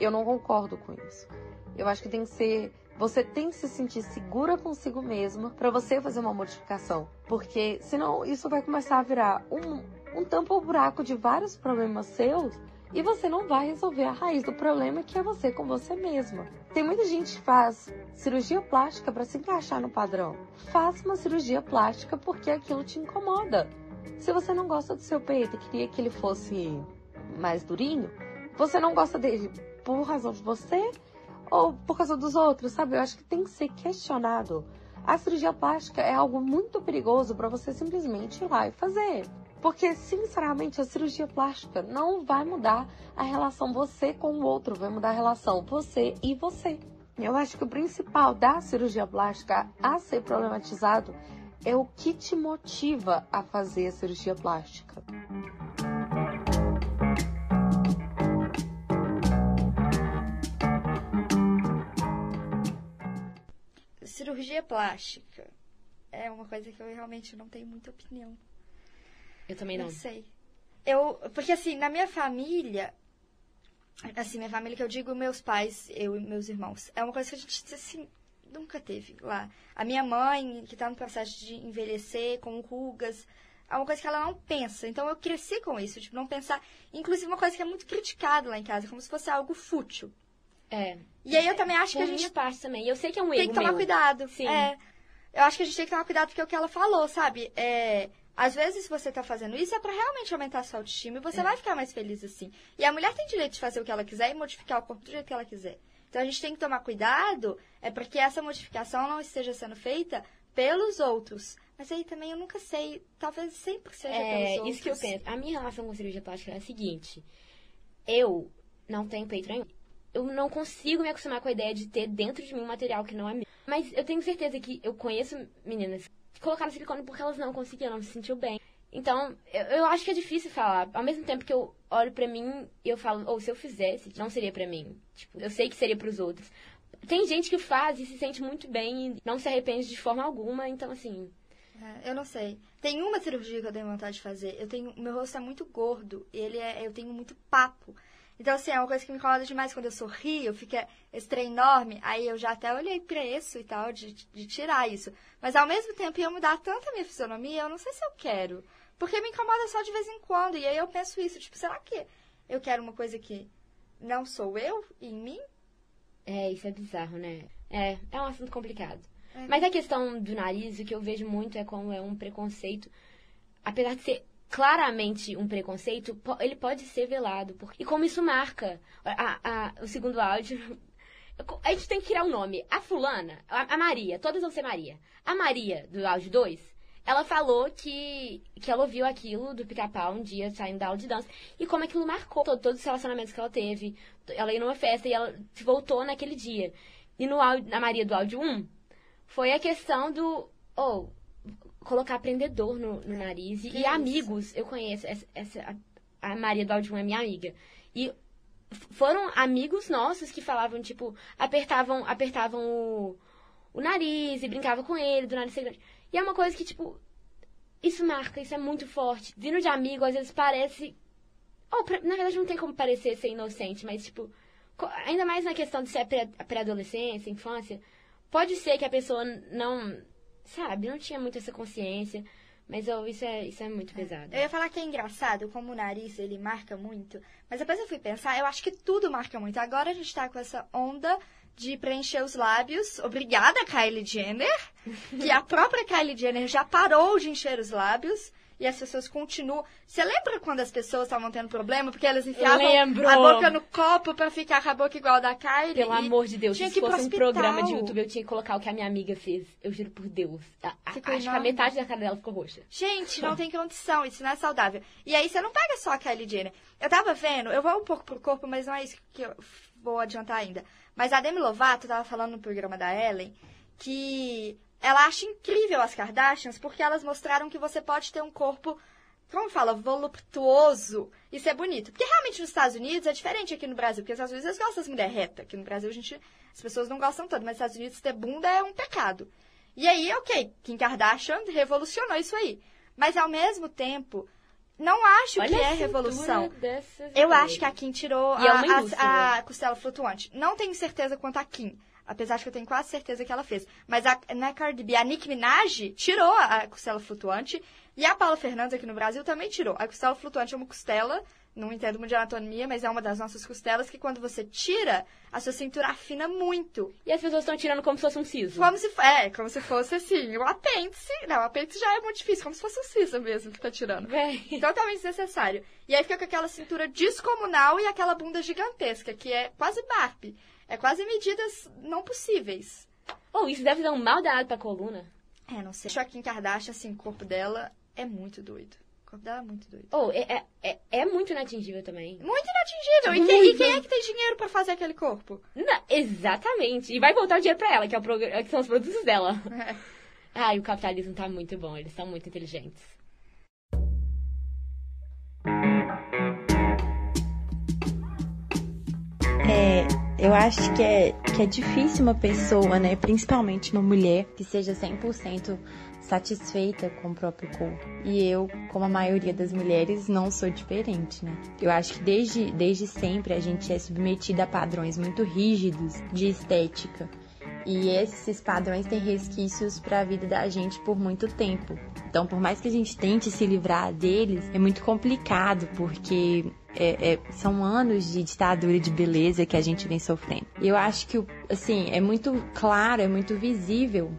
Speaker 6: Eu não concordo com isso. Eu acho que tem que ser. Você tem que se sentir segura consigo mesma para você fazer uma modificação. Porque senão isso vai começar a virar um, um tampa-buraco de vários problemas seus e você não vai resolver a raiz do problema que é você com você mesma. Tem muita gente que faz cirurgia plástica para se encaixar no padrão. Faça uma cirurgia plástica porque aquilo te incomoda. Se você não gosta do seu peito e queria que ele fosse mais durinho, você não gosta dele por razão de você ou por causa dos outros, sabe? Eu acho que tem que ser questionado. A cirurgia plástica é algo muito perigoso para você simplesmente ir lá e fazer. Porque, sinceramente, a cirurgia plástica não vai mudar a relação você com o outro, vai mudar a relação você e você. Eu acho que o principal da cirurgia plástica a ser problematizado é o que te motiva a fazer a cirurgia plástica.
Speaker 1: Cirurgia plástica é uma coisa que eu realmente não tenho muita opinião.
Speaker 2: Eu também não.
Speaker 1: Não sei. Eu, porque assim, na minha família, assim, minha família que eu digo, meus pais, eu e meus irmãos, é uma coisa que a gente, assim, nunca teve lá. A minha mãe, que está no processo de envelhecer, com rugas, é uma coisa que ela não pensa. Então eu cresci com isso, tipo, não pensar. Inclusive, uma coisa que é muito criticada lá em casa, como se fosse algo fútil.
Speaker 2: É.
Speaker 1: E aí eu também acho
Speaker 2: Por
Speaker 1: que a gente
Speaker 2: parte também. Eu sei que é um
Speaker 1: tem
Speaker 2: erro
Speaker 1: que tomar
Speaker 2: meu.
Speaker 1: cuidado.
Speaker 2: Sim.
Speaker 1: É. Eu acho que a gente tem que tomar cuidado porque é o que ela falou, sabe? É. Às vezes você tá fazendo isso é pra realmente aumentar a sua autoestima e você vai ficar mais feliz assim. E a mulher tem direito de fazer o que ela quiser e modificar o corpo do jeito que ela quiser. Então a gente tem que tomar cuidado é para que essa modificação não esteja sendo feita pelos outros. Mas aí também eu nunca sei, talvez sempre seja pelos
Speaker 2: É,
Speaker 1: outros.
Speaker 2: isso que eu penso. A minha relação com cirurgia plástica é a seguinte. Eu não tenho peito nenhum. Eu não consigo me acostumar com a ideia de ter dentro de mim um material que não é meu. Mas eu tenho certeza que eu conheço meninas que colocaram silicone porque elas não conseguiam, não se sentiu bem. Então, eu, eu acho que é difícil falar. Ao mesmo tempo que eu olho pra mim e eu falo, ou se eu fizesse, não seria pra mim. Tipo, eu sei que seria pros outros. Tem gente que faz e se sente muito bem e não se arrepende de forma alguma, então assim,
Speaker 1: É, eu não sei. Tem uma cirurgia que eu tenho vontade de fazer. Eu tenho, meu rosto é muito gordo. Ele é, eu tenho muito papo. Então, assim, é uma coisa que me incomoda demais quando eu sorrio, fica esse trem enorme. Aí eu já até olhei preço e tal, de, de tirar isso. Mas ao mesmo tempo ia mudar tanto a minha fisionomia, eu não sei se eu quero. Porque me incomoda só de vez em quando. E aí eu penso isso, tipo, será que eu quero uma coisa que não sou eu em mim?
Speaker 2: É, isso é bizarro, né? É, é um assunto complicado. É. Mas a questão do nariz, o que eu vejo muito é como é um preconceito. Apesar de ser claramente um preconceito, ele pode ser velado. Porque, e como isso marca a, a, o segundo áudio. (laughs) A gente tem que criar um nome. A fulana, a, a Maria, todas vão ser Maria. A Maria, do áudio 2, ela falou que, que ela ouviu aquilo do pica-pau um dia saindo da aula de dança e como aquilo marcou todo, todos os relacionamentos que ela teve. Ela ia numa festa e ela voltou naquele dia. E no áudio, na Maria do áudio 1, foi a questão do. Oh, colocar prendedor no, no nariz. E, e amigos, eu conheço, essa, essa a, a, Maria do Áudio é minha amiga. E foram amigos nossos que falavam, tipo, apertavam, apertavam o, o nariz e brincavam com ele, do nariz ser grande. E é uma coisa que, tipo, isso marca, isso é muito forte. Vindo de amigo, às vezes parece. Ou, oh, na verdade, não tem como parecer ser inocente, mas, tipo, ainda mais na questão de ser pré-adolescência, infância, pode ser que a pessoa não sabe, não tinha muito essa consciência. Mas eu, isso, é, isso é muito pesado.
Speaker 1: Eu ia falar que é engraçado, como o nariz, ele marca muito. Mas depois eu fui pensar, eu acho que tudo marca muito. Agora a gente tá com essa onda de preencher os lábios. Obrigada, Kylie Jenner. que a própria Kylie Jenner já parou de encher os lábios e as pessoas continuam. Você lembra quando as pessoas estavam tendo problema porque elas enfiavam
Speaker 2: Lembro.
Speaker 1: a boca no copo para ficar com a boca igual a da Kylie?
Speaker 2: Pelo amor de Deus, se fosse um programa de YouTube, eu tinha que colocar o que a minha amiga fez. Eu juro por Deus. A, acho enorme. que a metade da cara dela ficou roxa.
Speaker 1: Gente, não tem condição, isso não é saudável. E aí você não pega só a Kylie Jenner. Eu tava vendo, eu vou um pouco pro corpo, mas não é isso que eu vou adiantar ainda. Mas a Demi Lovato tava falando no programa da Ellen que ela acha incrível as Kardashians porque elas mostraram que você pode ter um corpo, como fala, voluptuoso. Isso é bonito. Porque realmente nos Estados Unidos é diferente aqui no Brasil. Porque nos Estados Unidos gostam das mulheres retas. Aqui no Brasil a gente, as pessoas não gostam tanto. Mas nos Estados Unidos ter bunda é um pecado. E aí, ok, Kim Kardashian revolucionou isso aí. Mas ao mesmo tempo, não acho
Speaker 2: Olha
Speaker 1: que é revolução. Eu acho que a Kim tirou a, é a, a, costela flutuante. Não tenho certeza quanto a Kim. Apesar de que eu tenho quase certeza que ela fez. Mas a, na Cardi B, a Nicki Minaj tirou a costela flutuante. E a Paula Fernandes aqui no Brasil também tirou. A costela flutuante é uma costela, não entendo muito de anatomia, mas é uma das nossas costelas que quando você tira, a sua cintura afina muito.
Speaker 2: E as pessoas estão tirando como se fosse um siso.
Speaker 1: Como se, é, como se fosse assim, o apêndice. Não, o apêndice já é muito difícil, como se fosse um siso mesmo que tá tirando.
Speaker 2: É.
Speaker 1: Totalmente desnecessário. E aí fica com aquela cintura descomunal e aquela bunda gigantesca, que é quase Barbie. É quase medidas não possíveis.
Speaker 2: Ou oh, isso deve dar um mal danado pra coluna.
Speaker 1: É, não sei. Joaquim Kardashian, assim, o corpo dela é muito doido. É muito doido.
Speaker 2: Ou, oh, é, é, é, muito inatingível também.
Speaker 1: Muito inatingível. Muito. E, quem, e, quem, é que tem dinheiro para fazer aquele corpo?
Speaker 2: Não, exatamente. E vai voltar o dinheiro pra ela, que, é o que são os produtos dela. É. Ai, o capitalismo tá muito bom. Eles são muito inteligentes.
Speaker 10: Eu acho que é, que é difícil uma pessoa, né, principalmente uma mulher, que seja 100% satisfeita com o próprio corpo. E eu, como a maioria das mulheres, não sou diferente, né? Eu acho que desde, desde sempre a gente é submetida a padrões muito rígidos de estética. E esses padrões têm resquícios para a vida da gente por muito tempo. Então, por mais que a gente tente se livrar deles, é muito complicado, porque é, é, são anos de ditadura de beleza que a gente vem sofrendo. Eu acho que, assim, é muito claro, é muito visível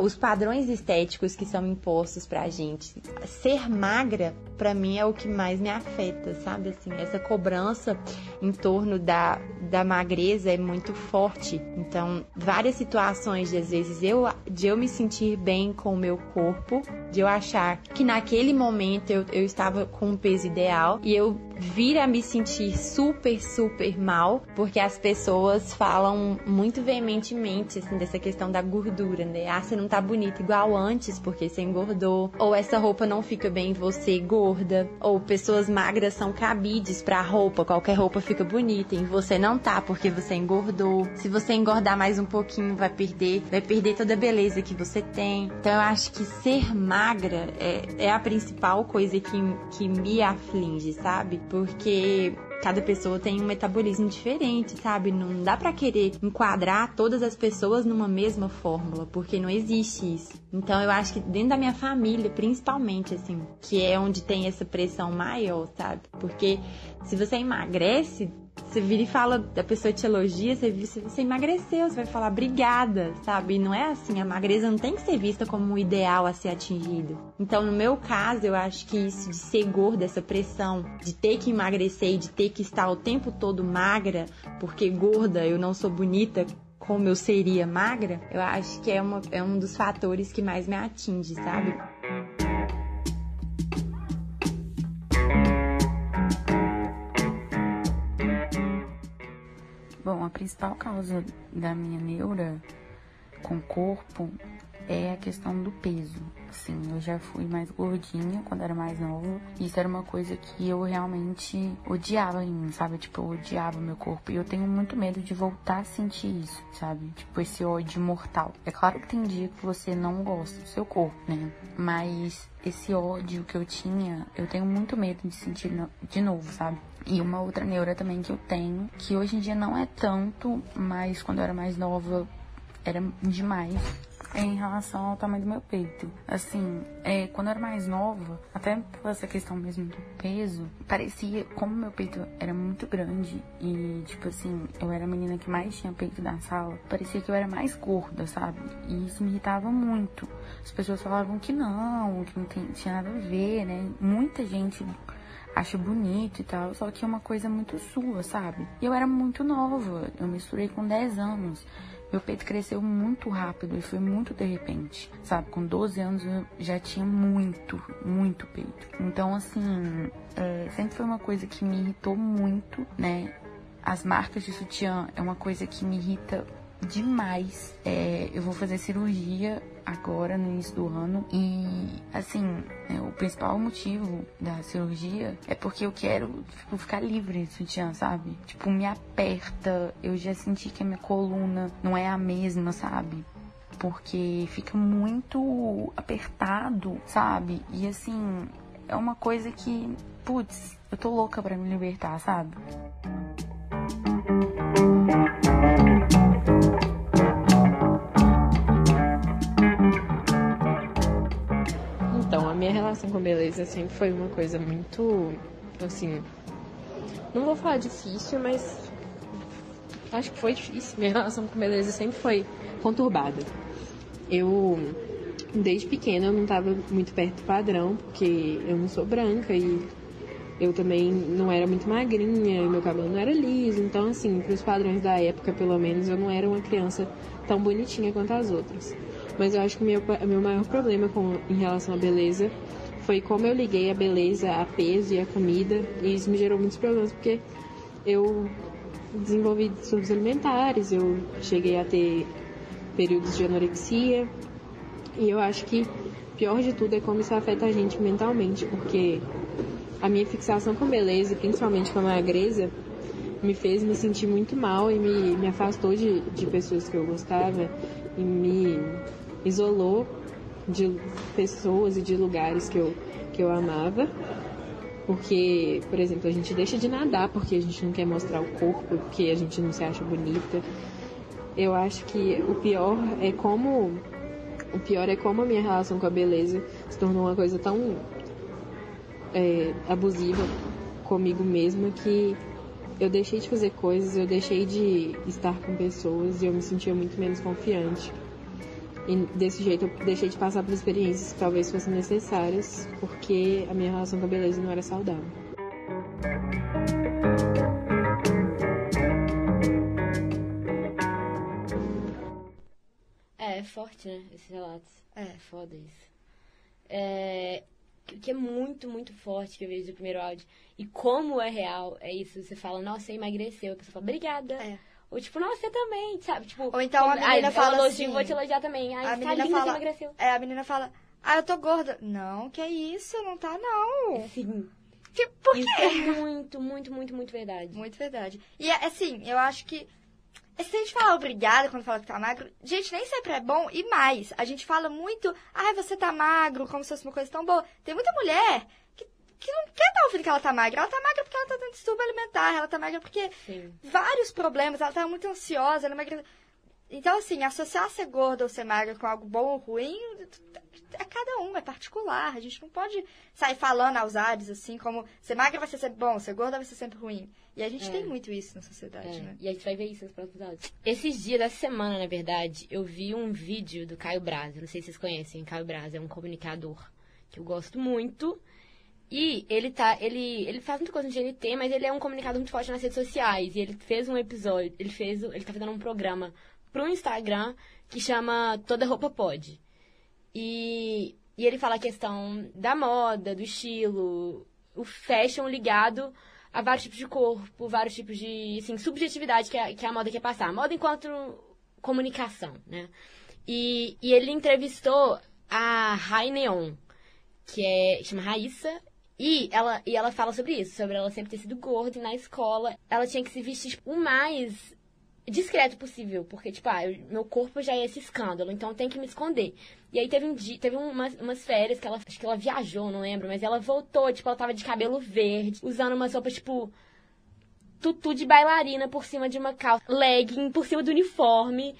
Speaker 10: os padrões estéticos que são impostos pra gente. Ser magra, pra mim, é o que mais me afeta, sabe? Assim, essa cobrança em torno da, da magreza é muito forte. Então, várias situações de, às vezes, eu, de eu me sentir bem com o meu corpo, de eu achar que naquele momento eu, eu estava com o peso ideal e eu vir a me sentir super, super mal, porque as pessoas falam muito veementemente assim, dessa questão da gordura, né? Ah, você não tá bonita igual antes porque você engordou, ou essa roupa não fica bem em você gorda, ou pessoas magras são cabides pra roupa, qualquer roupa fica bonita e você não tá porque você engordou. Se você engordar mais um pouquinho, vai perder, vai perder toda a beleza que você tem. Então eu acho que ser magra é, é a principal coisa que, que me aflige, sabe? Porque cada pessoa tem um metabolismo diferente, sabe? Não dá para querer enquadrar todas as pessoas numa mesma fórmula, porque não existe isso. Então eu acho que dentro da minha família, principalmente assim, que é onde tem essa pressão maior, sabe? Porque se você emagrece, você vira e fala, a pessoa te elogia, você, você emagreceu, você vai falar obrigada, sabe? E não é assim, a magreza não tem que ser vista como um ideal a ser atingido. Então, no meu caso, eu acho que isso de ser gorda, essa pressão de ter que emagrecer e de ter que estar o tempo todo magra, porque gorda eu não sou bonita como eu seria magra, eu acho que é, uma, é um dos fatores que mais me atinge, sabe?
Speaker 11: Bom, a principal causa da minha neura com o corpo é a questão do peso. Assim, eu já fui mais gordinha quando era mais nova. Isso era uma coisa que eu realmente odiava em mim, sabe? Tipo, eu odiava meu corpo. E eu tenho muito medo de voltar a sentir isso, sabe? Tipo, esse ódio mortal. É claro que tem dia que você não gosta do seu corpo, né? Mas esse ódio que eu tinha, eu tenho muito medo de sentir de novo, sabe? E uma outra neura também que eu tenho, que hoje em dia não é tanto, mas quando eu era mais nova era demais, é em relação ao tamanho do meu peito. Assim, é, quando eu era mais nova, até por essa questão mesmo do peso, parecia, como meu peito era muito grande e, tipo assim, eu era a menina que mais tinha peito da sala, parecia que eu era mais gorda, sabe? E isso me irritava muito. As pessoas falavam que não, que não tem, tinha nada a ver, né? Muita gente acha bonito e tal, só que é uma coisa muito sua, sabe? E eu era muito nova, eu misturei com 10 anos. Meu peito cresceu muito rápido e foi muito de repente, sabe? Com 12 anos eu já tinha muito, muito peito. Então, assim, é, sempre foi uma coisa que me irritou muito, né? As marcas de sutiã é uma coisa que me irrita demais. É, eu vou fazer cirurgia agora no início do ano e assim é, o principal motivo da cirurgia é porque eu quero tipo, ficar livre de sutiã, sabe? Tipo me aperta, eu já senti que a minha coluna não é a mesma, sabe? Porque fica muito apertado, sabe? E assim é uma coisa que, putz, eu tô louca para me libertar, sabe?
Speaker 12: Relação com beleza sempre foi uma coisa muito, assim, não vou falar difícil, mas acho que foi difícil. Minha relação com beleza sempre foi conturbada. Eu, desde pequena, eu não estava muito perto do padrão, porque eu não sou branca e eu também não era muito magrinha, meu cabelo não era liso, então assim, para os padrões da época, pelo menos, eu não era uma criança tão bonitinha quanto as outras. Mas eu acho que o meu, meu maior problema com, em relação à beleza foi como eu liguei a beleza a peso e a comida. E isso me gerou muitos problemas, porque eu desenvolvi distúrbios alimentares, eu cheguei a ter períodos de anorexia. E eu acho que pior de tudo é como isso afeta a gente mentalmente, porque a minha fixação com beleza, principalmente com a magreza, me fez me sentir muito mal e me, me afastou de, de pessoas que eu gostava e me isolou de pessoas e de lugares que eu, que eu amava. Porque, por exemplo, a gente deixa de nadar porque a gente não quer mostrar o corpo, porque a gente não se acha bonita. Eu acho que o pior é como. O pior é como a minha relação com a beleza se tornou uma coisa tão é, abusiva comigo mesma que eu deixei de fazer coisas, eu deixei de estar com pessoas e eu me sentia muito menos confiante. E desse jeito eu deixei de passar por experiências que talvez fossem necessárias, porque a minha relação com a beleza não era saudável.
Speaker 2: É, é forte, né? Esses relatos. É, foda isso. É, que que é muito, muito forte que eu vejo do primeiro áudio. E como é real, é isso. Você fala, nossa, você emagreceu. A pessoa fala, obrigada. Ou tipo, nossa, você também, sabe? Tipo,
Speaker 1: Ou então a menina
Speaker 2: ai,
Speaker 1: fala
Speaker 2: eu elogio,
Speaker 1: assim,
Speaker 2: vou te elogiar também. Ai,
Speaker 1: a
Speaker 2: tá
Speaker 1: menina
Speaker 2: linda,
Speaker 1: fala,
Speaker 2: você emagreceu.
Speaker 1: É, a menina fala, ah, eu tô gorda. Não, que isso, não tá não.
Speaker 2: Sim.
Speaker 1: Tipo, por
Speaker 2: Isso
Speaker 1: quê?
Speaker 2: é muito, muito, muito, muito verdade.
Speaker 1: Muito verdade. E assim, eu acho que se a gente falar obrigada quando fala que tá magro, gente, nem sempre é bom. E mais, a gente fala muito, ai, você tá magro, como se fosse uma coisa tão boa. Tem muita mulher que, não quer estar ouvindo que ela tá magra. Ela tá magra porque ela tá tendo distúrbio alimentar. Ela tá magra porque
Speaker 2: Sim.
Speaker 1: vários problemas. Ela tá muito ansiosa, ela é magra. Então, assim, associar ser gorda ou ser magra com algo bom ou ruim é cada um, é particular. A gente não pode sair falando aos ares, assim, como ser magra vai ser sempre bom, ser gorda vai ser sempre ruim. E a gente
Speaker 2: É.
Speaker 1: tem muito isso na sociedade,
Speaker 2: É,
Speaker 1: né?
Speaker 2: E a gente vai ver isso nos próximos áudios. Esses dias dessa semana, na verdade, eu vi um vídeo do Caio Braz. Eu não sei se vocês conhecem. Caio Braz é um comunicador que eu gosto muito. E ele tá. Ele, ele faz muita coisa no GNT, mas ele é um comunicador muito forte nas redes sociais. E ele fez um episódio. Ele fez. Ele tá fazendo um programa pro Instagram que chama Toda Roupa Pode. E, e ele fala a questão da moda, do estilo, o fashion ligado a vários tipos de corpo, vários tipos de assim, subjetividade que a, que a moda quer passar. Moda enquanto comunicação, né? E, e ele entrevistou a Rai Neon, que é chama Raíssa, e ela, e ela fala sobre isso, sobre ela sempre ter sido gorda e na escola ela tinha que se vestir tipo, o mais discreto possível, porque, tipo, ah, eu- meu corpo já é esse escândalo, então eu tenho que me esconder. E aí teve um dia, teve umas, umas férias que ela, acho que ela viajou, não lembro, mas ela voltou, tipo, ela tava de cabelo verde, usando umas roupas, tipo, tutu de bailarina por cima de uma calça, legging por cima do uniforme.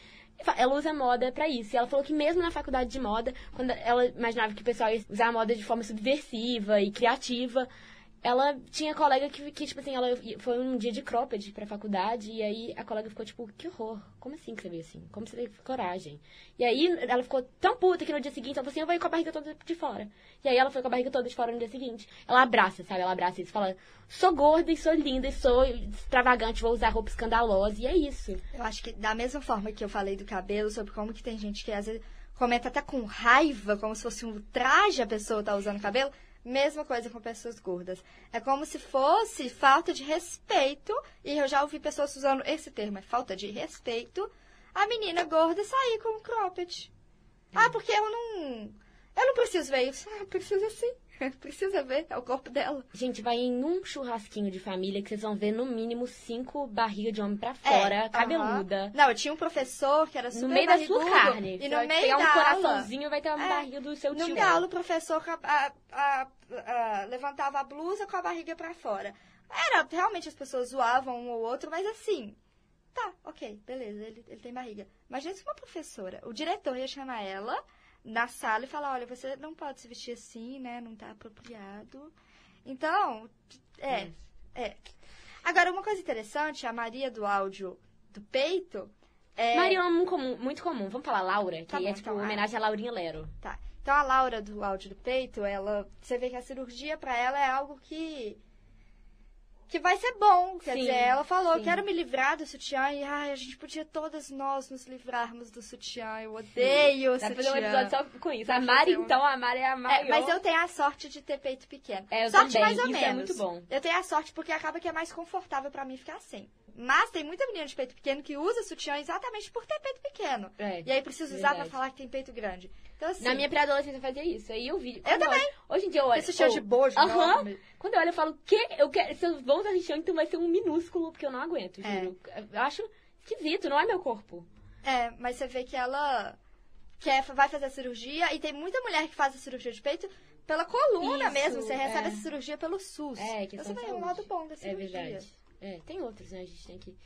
Speaker 2: Ela usa moda pra isso. E ela falou que mesmo na faculdade de moda, quando ela imaginava que o pessoal ia usar a moda de forma subversiva e criativa, ela tinha colega que, que, tipo assim, ela foi um dia de cropped pra faculdade, e aí a colega ficou, tipo, que horror, como assim que você veio assim? Como você teve coragem? E aí ela ficou tão puta que no dia seguinte ela falou assim, eu vou ir com a barriga toda de fora. E aí ela foi com a barriga toda de fora no dia seguinte. Ela abraça, sabe? Ela abraça isso, fala, sou gorda e sou linda e sou extravagante, vou usar roupa escandalosa, e é isso.
Speaker 1: Eu acho que da mesma forma que eu falei do cabelo, sobre como que tem gente que às vezes comenta até com raiva, como se fosse um traje a pessoa tá usando cabelo, mesma coisa com pessoas gordas. É como se fosse falta de respeito, e eu já ouvi pessoas usando esse termo, é falta de respeito, a menina gorda sair com um cropped. Ah, porque eu não. Eu não preciso ver isso. Ah, precisa sim. (laughs) Precisa ver, é o corpo dela.
Speaker 2: Gente, vai em um churrasquinho de família que vocês vão ver no mínimo cinco barrigas de homem pra fora,
Speaker 1: É,
Speaker 2: cabeluda.
Speaker 1: aham. Não, eu tinha um professor que era super
Speaker 2: No meio da sua carne.
Speaker 1: E no meio
Speaker 2: pegar um
Speaker 1: da aula-
Speaker 2: coraçãozinho vai ter uma
Speaker 1: É,
Speaker 2: barriga do seu
Speaker 1: No
Speaker 2: tio.
Speaker 1: meio da aula, o professor a- a- a- levantava a blusa com a barriga pra fora. Era, realmente as pessoas zoavam um ou outro, mas assim, tá, ok, beleza, ele, ele tem barriga. Imagina se uma professora, o diretor ia chamar ela na sala e falar, olha, você não pode se vestir assim, né, não tá apropriado. Então, é, é. Agora, uma coisa interessante, a Maria do áudio do peito... É...
Speaker 2: Maria é um comum, muito comum. Vamos falar Laura, que
Speaker 1: Tá
Speaker 2: é
Speaker 1: bom,
Speaker 2: tipo
Speaker 1: então, ah.
Speaker 2: homenagem a Laurinha Lero.
Speaker 1: Tá. Então a Laura do áudio do peito, ela, você vê que a cirurgia pra ela é algo que que vai ser bom, quer
Speaker 2: Sim,
Speaker 1: dizer, ela falou,
Speaker 2: sim.
Speaker 1: quero me livrar do sutiã e ai, a gente podia todas nós nos livrarmos do sutiã. Eu odeio o
Speaker 2: Dá
Speaker 1: sutiã.
Speaker 2: fazer um episódio só com isso. A Mari, então, a Mari é a maior.
Speaker 1: É, mas eu tenho a sorte de ter peito pequeno.
Speaker 2: É, eu
Speaker 1: sorte
Speaker 2: também.
Speaker 1: mais ou
Speaker 2: Isso
Speaker 1: menos.
Speaker 2: é muito bom.
Speaker 1: Eu tenho a sorte porque acaba que é mais confortável pra mim ficar assim. Mas tem muita menina de peito pequeno que usa sutiã exatamente por ter peito pequeno.
Speaker 2: É,
Speaker 1: e aí precisa usar
Speaker 2: verdade.
Speaker 1: pra falar que tem peito grande. Então, assim,
Speaker 2: Na minha pré-adolescência eu fazia isso. Aí eu vi.
Speaker 1: Eu também.
Speaker 2: olho- hoje em dia eu olho.
Speaker 1: Esse sutiã de bojo
Speaker 2: Aham.
Speaker 1: enorme.
Speaker 2: Quando eu olho, eu falo, que? Eu quero. Se eu vou usar chão, então vai ser um minúsculo, porque eu não aguento,
Speaker 1: É.
Speaker 2: juro. Eu acho esquisito, não é meu corpo.
Speaker 1: É, mas você vê que ela quer, vai fazer a cirurgia e tem muita mulher que faz a cirurgia de peito pela coluna
Speaker 2: Isso,
Speaker 1: mesmo. Você recebe
Speaker 2: é.
Speaker 1: essa cirurgia pelo SUS.
Speaker 2: É,
Speaker 1: então
Speaker 2: questão
Speaker 1: você vai um lado bom da
Speaker 2: É
Speaker 1: cirurgia.
Speaker 2: verdade. É, tem outros, né? A gente tem que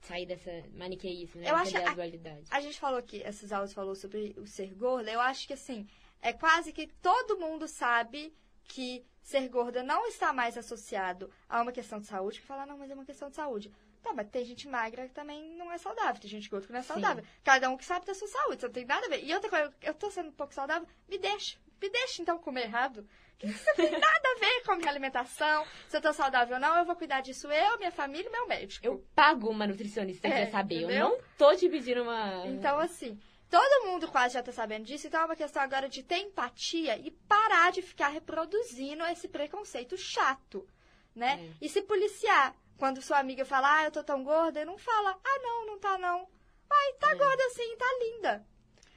Speaker 2: sair dessa maniqueísmo, né?
Speaker 1: Eu acho a-
Speaker 2: dualidade.
Speaker 1: A gente falou que esses aulas falou sobre o ser gorda. Eu acho que assim, é quase que todo mundo sabe que ser gorda não está mais associado a uma questão de saúde, que fala, não, mas é uma questão de saúde. Tá, mas tem gente magra que também não é saudável, tem gente gorda que não é
Speaker 2: Sim.
Speaker 1: saudável. Cada um que sabe da sua saúde, isso não tem nada a ver. E outra coisa, eu tô sendo um pouco saudável, me deixa. Me deixa então comer errado. Que isso não tem nada a ver com a minha alimentação. Se eu tô saudável ou não, eu vou cuidar disso eu, minha família e meu médico.
Speaker 2: Eu pago uma nutricionista
Speaker 1: É,
Speaker 2: pra saber. Eu
Speaker 1: entendeu?
Speaker 2: não tô te pedindo uma.
Speaker 1: Então, assim, Todo mundo quase já tá sabendo disso, então é uma questão agora de ter empatia e parar de ficar reproduzindo esse preconceito chato, né? E se policiar. Quando sua amiga fala, ah, eu tô tão gorda, e não fala, ah, não, não tá não. Ai, tá gorda sim, tá linda.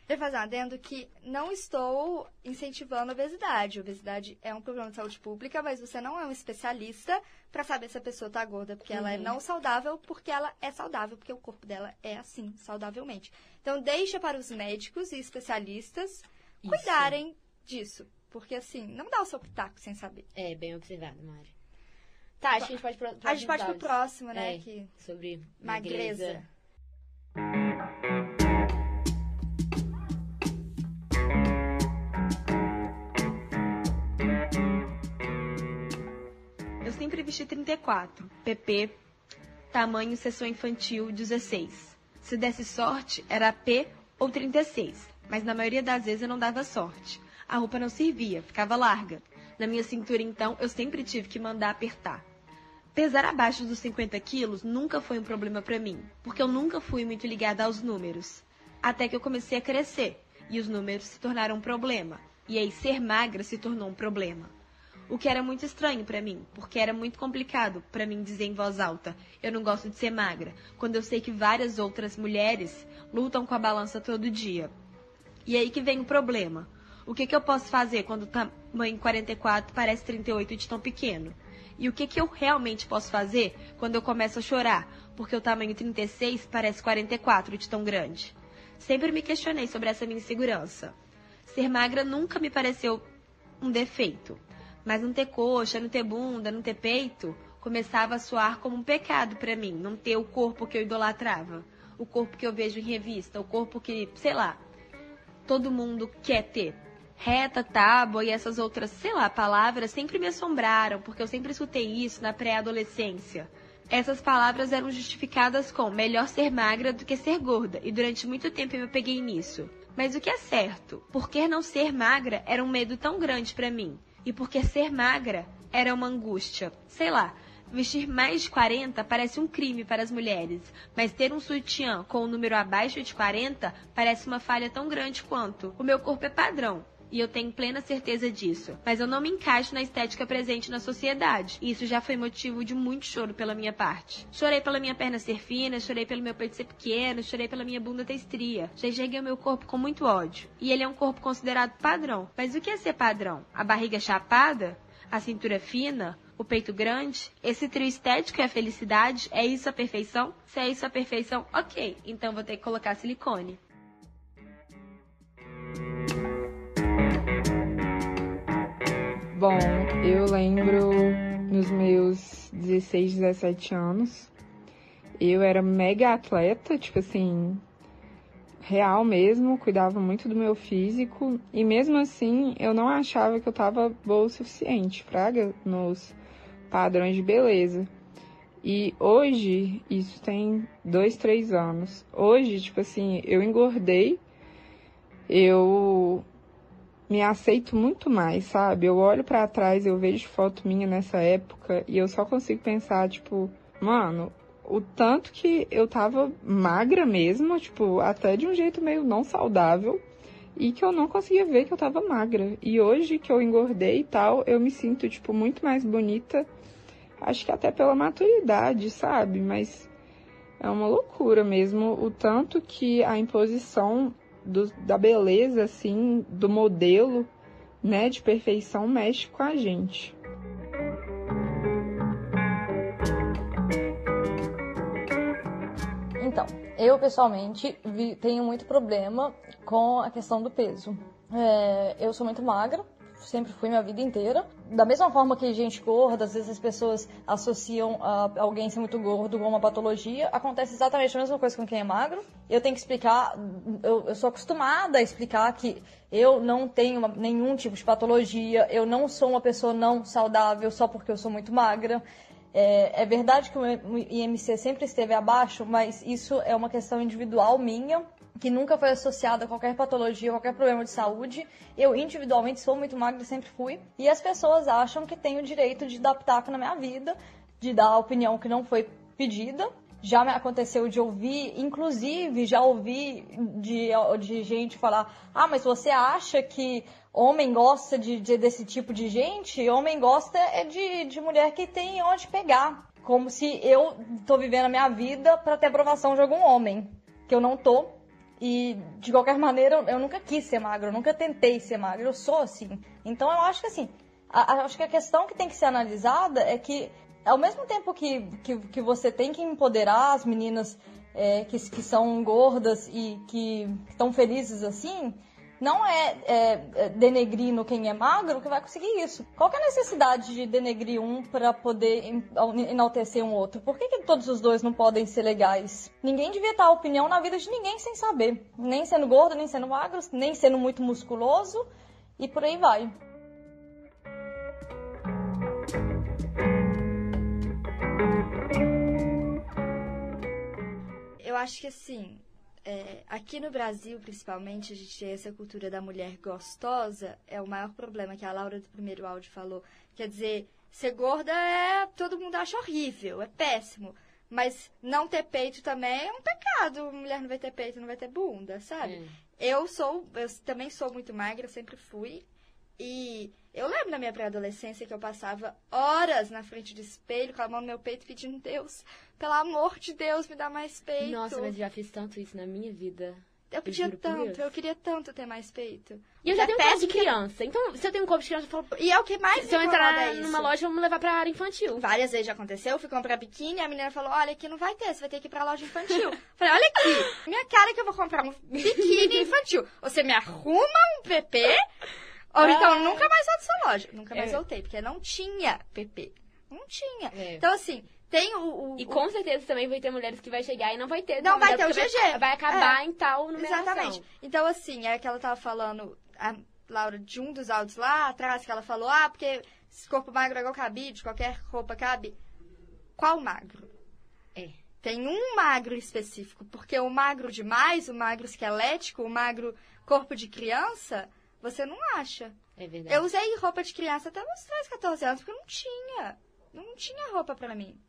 Speaker 1: Eu fazer um adendo que não estou incentivando a obesidade. A obesidade é um problema de saúde pública, mas você não é um especialista para saber se a pessoa tá gorda porque ela é
Speaker 2: Uhum.
Speaker 1: não saudável, porque ela é saudável, porque o corpo dela é assim, saudavelmente. Então deixa para os médicos e especialistas cuidarem disso. Porque assim, não dá o seu pitaco sem saber.
Speaker 2: É, bem observado, Mari. Tá, acho que a gente pode pro
Speaker 1: A gente pode pro próximo, né?
Speaker 2: É,
Speaker 1: Que...
Speaker 2: Sobre
Speaker 1: Magreza.
Speaker 2: magreza.
Speaker 13: Sempre vesti 34, PP, tamanho sessão infantil 16. Se desse sorte, era P ou 36, mas na maioria das vezes eu não dava sorte. A roupa não servia, ficava larga. Na minha cintura, então, eu sempre tive que mandar apertar. Pesar abaixo dos 50 quilos nunca foi um problema pra mim, porque eu nunca fui muito ligada aos números. Até que eu comecei a crescer, e os números se tornaram um problema. E aí ser magra se tornou um problema. O que era muito estranho pra mim, porque era muito complicado pra mim dizer em voz alta: eu não gosto de ser magra, quando eu sei que várias outras mulheres lutam com a balança todo dia. E aí que vem o problema. O que, que eu posso fazer quando o tamanho 44 parece 38 de tão pequeno? E o que, que eu realmente posso fazer quando eu começo a chorar, porque o tamanho 36 parece 44 de tão grande? Sempre me questionei sobre essa minha insegurança. Ser magra nunca me pareceu um defeito. Mas não ter coxa, não ter bunda, não ter peito, começava a soar como um pecado pra mim, não ter o corpo que eu idolatrava, o corpo que eu vejo em revista, o corpo que, sei lá, todo mundo quer ter. Reta, tábua e essas outras, sei lá, palavras sempre me assombraram, porque eu sempre escutei isso na pré-adolescência. Essas palavras eram justificadas com melhor ser magra do que ser gorda, e durante muito tempo eu me peguei nisso. Mas o que é certo? Por que não ser magra era um medo tão grande pra mim? E porque ser magra era uma angústia. Sei lá, vestir mais de 40 parece um crime para as mulheres, mas ter um sutiã com um número abaixo de 40 parece uma falha tão grande quanto. O meu corpo é padrão. E eu tenho plena certeza disso. Mas eu não me encaixo na estética presente na sociedade. E isso já foi motivo de muito choro pela minha parte. Chorei pela minha perna ser fina, chorei pelo meu peito ser pequeno, chorei pela minha bunda ter estria. Já enxerguei o meu corpo com muito ódio. E ele é um corpo considerado padrão. Mas o que é ser padrão? A barriga chapada? A cintura fina? O peito grande? Esse trio estético é a felicidade? É isso a perfeição? Se é isso a perfeição, ok. Então vou ter que colocar silicone.
Speaker 14: Bom, eu lembro nos meus 16, 17 anos, eu era mega atleta, tipo assim, real mesmo, cuidava muito do meu físico e mesmo assim eu não achava que eu tava boa o suficiente, fraga, nos padrões de beleza. E hoje, isso tem dois, três anos. Hoje, tipo assim, eu engordei, eu me aceito muito mais, sabe? Eu olho pra trás, eu vejo foto minha nessa época e eu só consigo pensar, tipo, mano, o tanto que eu tava magra mesmo, tipo, até de um jeito meio não saudável, e que eu não conseguia ver que eu tava magra. E hoje que eu engordei e tal, eu me sinto, tipo, muito mais bonita, acho que até pela maturidade, sabe? Mas é uma loucura mesmo o tanto que a imposição do, da beleza, assim, do modelo, né, de perfeição mexe com a gente.
Speaker 15: Então, eu pessoalmente vi- tenho muito problema com a questão do peso. É, eu sou muito magra, sempre fui minha vida inteira. Da mesma forma que gente gorda, às vezes as pessoas associam a alguém ser muito gordo com uma patologia, acontece exatamente a mesma coisa com quem é magro. Eu tenho que explicar, eu, eu sou acostumada a explicar que eu não tenho uma- nenhum tipo de patologia, eu não sou uma pessoa não saudável só porque eu sou muito magra. É, é verdade que o IMC sempre esteve abaixo, mas isso é uma questão individual minha, que nunca foi associada a qualquer patologia, qualquer problema de saúde. Eu, individualmente, sou muito magra, sempre fui. E as pessoas acham que têm o direito de dar pitaco na minha vida, de dar a opinião que não foi pedida. já me aconteceu de ouvir, inclusive já ouvi de, de gente falar: ah, mas você acha que homem gosta de, de desse tipo de gente? Homem gosta é de, de mulher que tem onde pegar. Como se eu tô vivendo a minha vida para ter aprovação de algum homem, que eu não tô. E de qualquer maneira, eu nunca quis ser magro, eu nunca tentei ser magro, eu sou assim. Então eu acho que assim, a, acho que a questão que tem que ser analisada é que ao mesmo tempo que, que, que você tem que empoderar as meninas é, que, que são gordas e que estão felizes assim, não é, é, é denegrindo quem é magro que vai conseguir isso. Qual é a necessidade de denegrir um para poder enaltecer um outro? Por que, que todos os dois não podem ser legais? Ninguém devia dar opinião na vida de ninguém sem saber. Nem sendo gordo, nem sendo magro, nem sendo muito musculoso e por aí vai.
Speaker 1: Eu acho que assim, é, aqui no Brasil, principalmente, a gente tem essa cultura da mulher gostosa, é o maior problema que a Laura do primeiro áudio falou. Quer dizer, ser gorda é. todo mundo acha horrível, é péssimo. Mas não ter peito também é um pecado. Mulher não vai ter peito, não vai ter bunda, sabe? Eu sou, eu também sou muito magra, sempre fui. E eu lembro da minha pré-adolescência que eu passava horas na frente do espelho com a mão no meu peito pedindo, Deus, pelo amor de Deus, me dá mais peito.
Speaker 2: Nossa, mas já fiz tanto isso na minha vida.
Speaker 1: Eu pedia tanto, eu queria tanto ter mais peito.
Speaker 2: E eu já tenho um corpo de criança. Então, se eu tenho um corpo de criança, eu falo.
Speaker 1: E é o que mais
Speaker 2: Se eu entrar é numa loja, vamos me levar pra área infantil.
Speaker 1: Várias vezes já aconteceu. Eu fui comprar biquíni e a menina falou: Olha, aqui não vai ter, você vai ter que ir pra loja infantil. (laughs) Falei: Olha aqui, minha cara que eu vou comprar um biquíni infantil. Você me arruma um PP, ou então nunca mais volto essa loja. Nunca mais é. voltei, porque não tinha PP. Não tinha. É. Então, assim, tem o, o,
Speaker 2: E com certeza também vai ter mulheres que vai chegar e não vai ter.
Speaker 1: Não vai ter o GG.
Speaker 2: Vai, vai acabar é. em tal numeração. Exatamente.
Speaker 1: Então, assim, é que ela tava falando, a Laura, de um dos áudios lá atrás, que ela falou, ah, porque esse corpo magro é igual cabide, qualquer roupa cabe. Qual magro?
Speaker 2: É.
Speaker 1: Tem um magro específico, porque o magro demais, o magro esquelético, o magro corpo de criança, você não acha.
Speaker 2: É verdade.
Speaker 1: Eu usei roupa de criança até uns 13, 14 anos, porque não tinha. Não tinha roupa para mim.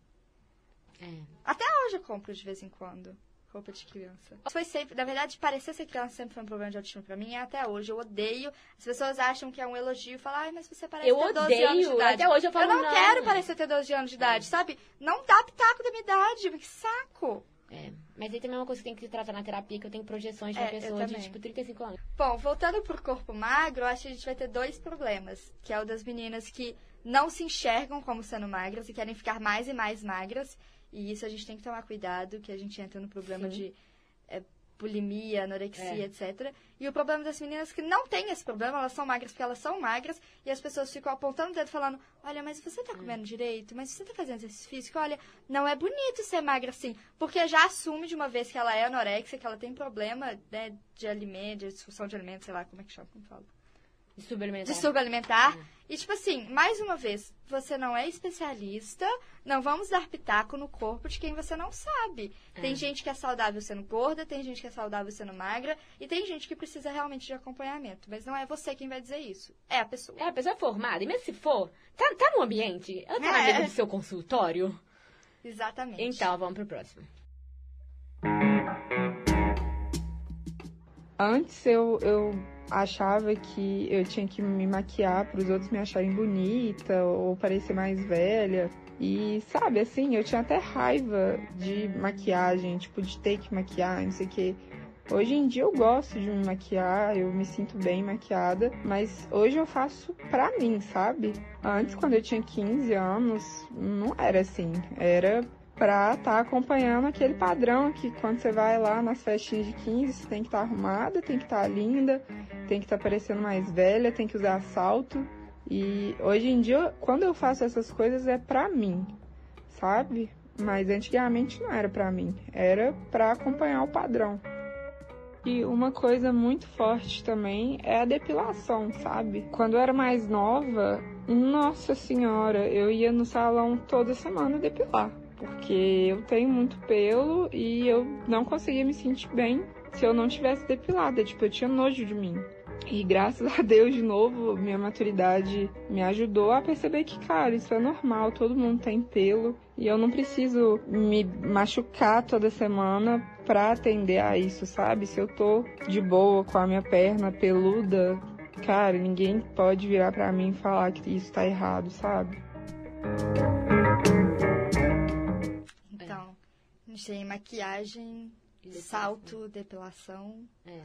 Speaker 2: É.
Speaker 1: Até hoje eu compro de vez em quando roupa de criança. Foi sempre, na verdade, parecer ser criança sempre foi um problema de autoestima pra mim, e até hoje eu odeio. As pessoas acham que é um elogio e falam, ai, mas você parece
Speaker 2: eu
Speaker 1: ter 12
Speaker 2: odeio.
Speaker 1: anos de idade.
Speaker 2: Até hoje eu falo,
Speaker 1: Eu não,
Speaker 2: não.
Speaker 1: quero parecer ter 12 anos de idade, é. sabe? Não dá pitaco da minha idade, que saco.
Speaker 2: É, mas aí também é uma coisa que tem que se tratar na terapia, que eu tenho projeções de uma
Speaker 1: é,
Speaker 2: pessoa de, tipo, 35 anos.
Speaker 1: Bom, voltando pro corpo magro, eu acho que a gente vai ter dois problemas, que é o das meninas que não se enxergam como sendo magras e querem ficar mais e mais magras, e isso a gente tem que tomar cuidado, que a gente entra no problema Sim. de é, bulimia, anorexia, é. etc. E o problema das meninas é que não tem esse problema, elas são magras porque elas são magras, e as pessoas ficam apontando o dedo falando, olha, mas você tá comendo direito, mas você tá fazendo exercício físico, olha, não é bonito ser magra assim, porque já assume de uma vez que ela é anorexia, que ela tem problema né, de alimento, de disfunção de alimentos, sei lá, como é que chama, como fala.
Speaker 2: Alimentar.
Speaker 1: Distúrbio alimentar. E, tipo assim, mais uma vez, você não é especialista, não vamos dar pitaco no corpo de quem você não sabe. É. Tem gente que é saudável sendo gorda, tem gente que é saudável sendo magra, e tem gente que precisa realmente de acompanhamento. Mas não é você quem vai dizer isso, é a pessoa.
Speaker 2: É a pessoa formada, e mesmo se for, tá, tá no ambiente, ela tá é. na mesa do seu consultório.
Speaker 1: Exatamente.
Speaker 2: Então, vamos pro próximo.
Speaker 14: Antes eu, eu achava que eu tinha que me maquiar para os outros me acharem bonita ou parecer mais velha. E sabe, assim, eu tinha até raiva de maquiagem, tipo, de ter que maquiar, não sei o que. Hoje em dia eu gosto de me maquiar, eu me sinto bem maquiada, mas hoje eu faço pra mim, sabe? Antes, quando eu tinha 15 anos, não era assim. Era pra estar tá acompanhando aquele padrão que quando você vai lá nas festinhas de 15, você tem que estar tá arrumada, tem que estar tá linda, tem que estar tá parecendo mais velha, tem que usar salto. E hoje em dia, quando eu faço essas coisas é pra mim, sabe? Mas antigamente não era pra mim, era pra acompanhar o padrão. E uma coisa muito forte também é a depilação, sabe? Quando eu era mais nova, nossa senhora, eu ia no salão toda semana depilar porque eu tenho muito pelo e eu não conseguia me sentir bem se eu não tivesse depilada. Tipo, eu tinha nojo de mim. E graças a Deus, de novo, minha maturidade me ajudou a perceber que, cara, isso é normal, todo mundo tem pelo. E eu não preciso me machucar toda semana pra atender a isso, sabe? Se eu tô de boa com a minha perna peluda, cara, ninguém pode virar pra mim e falar que isso tá errado, sabe?
Speaker 1: Tem maquiagem, salto, depilação.
Speaker 2: É.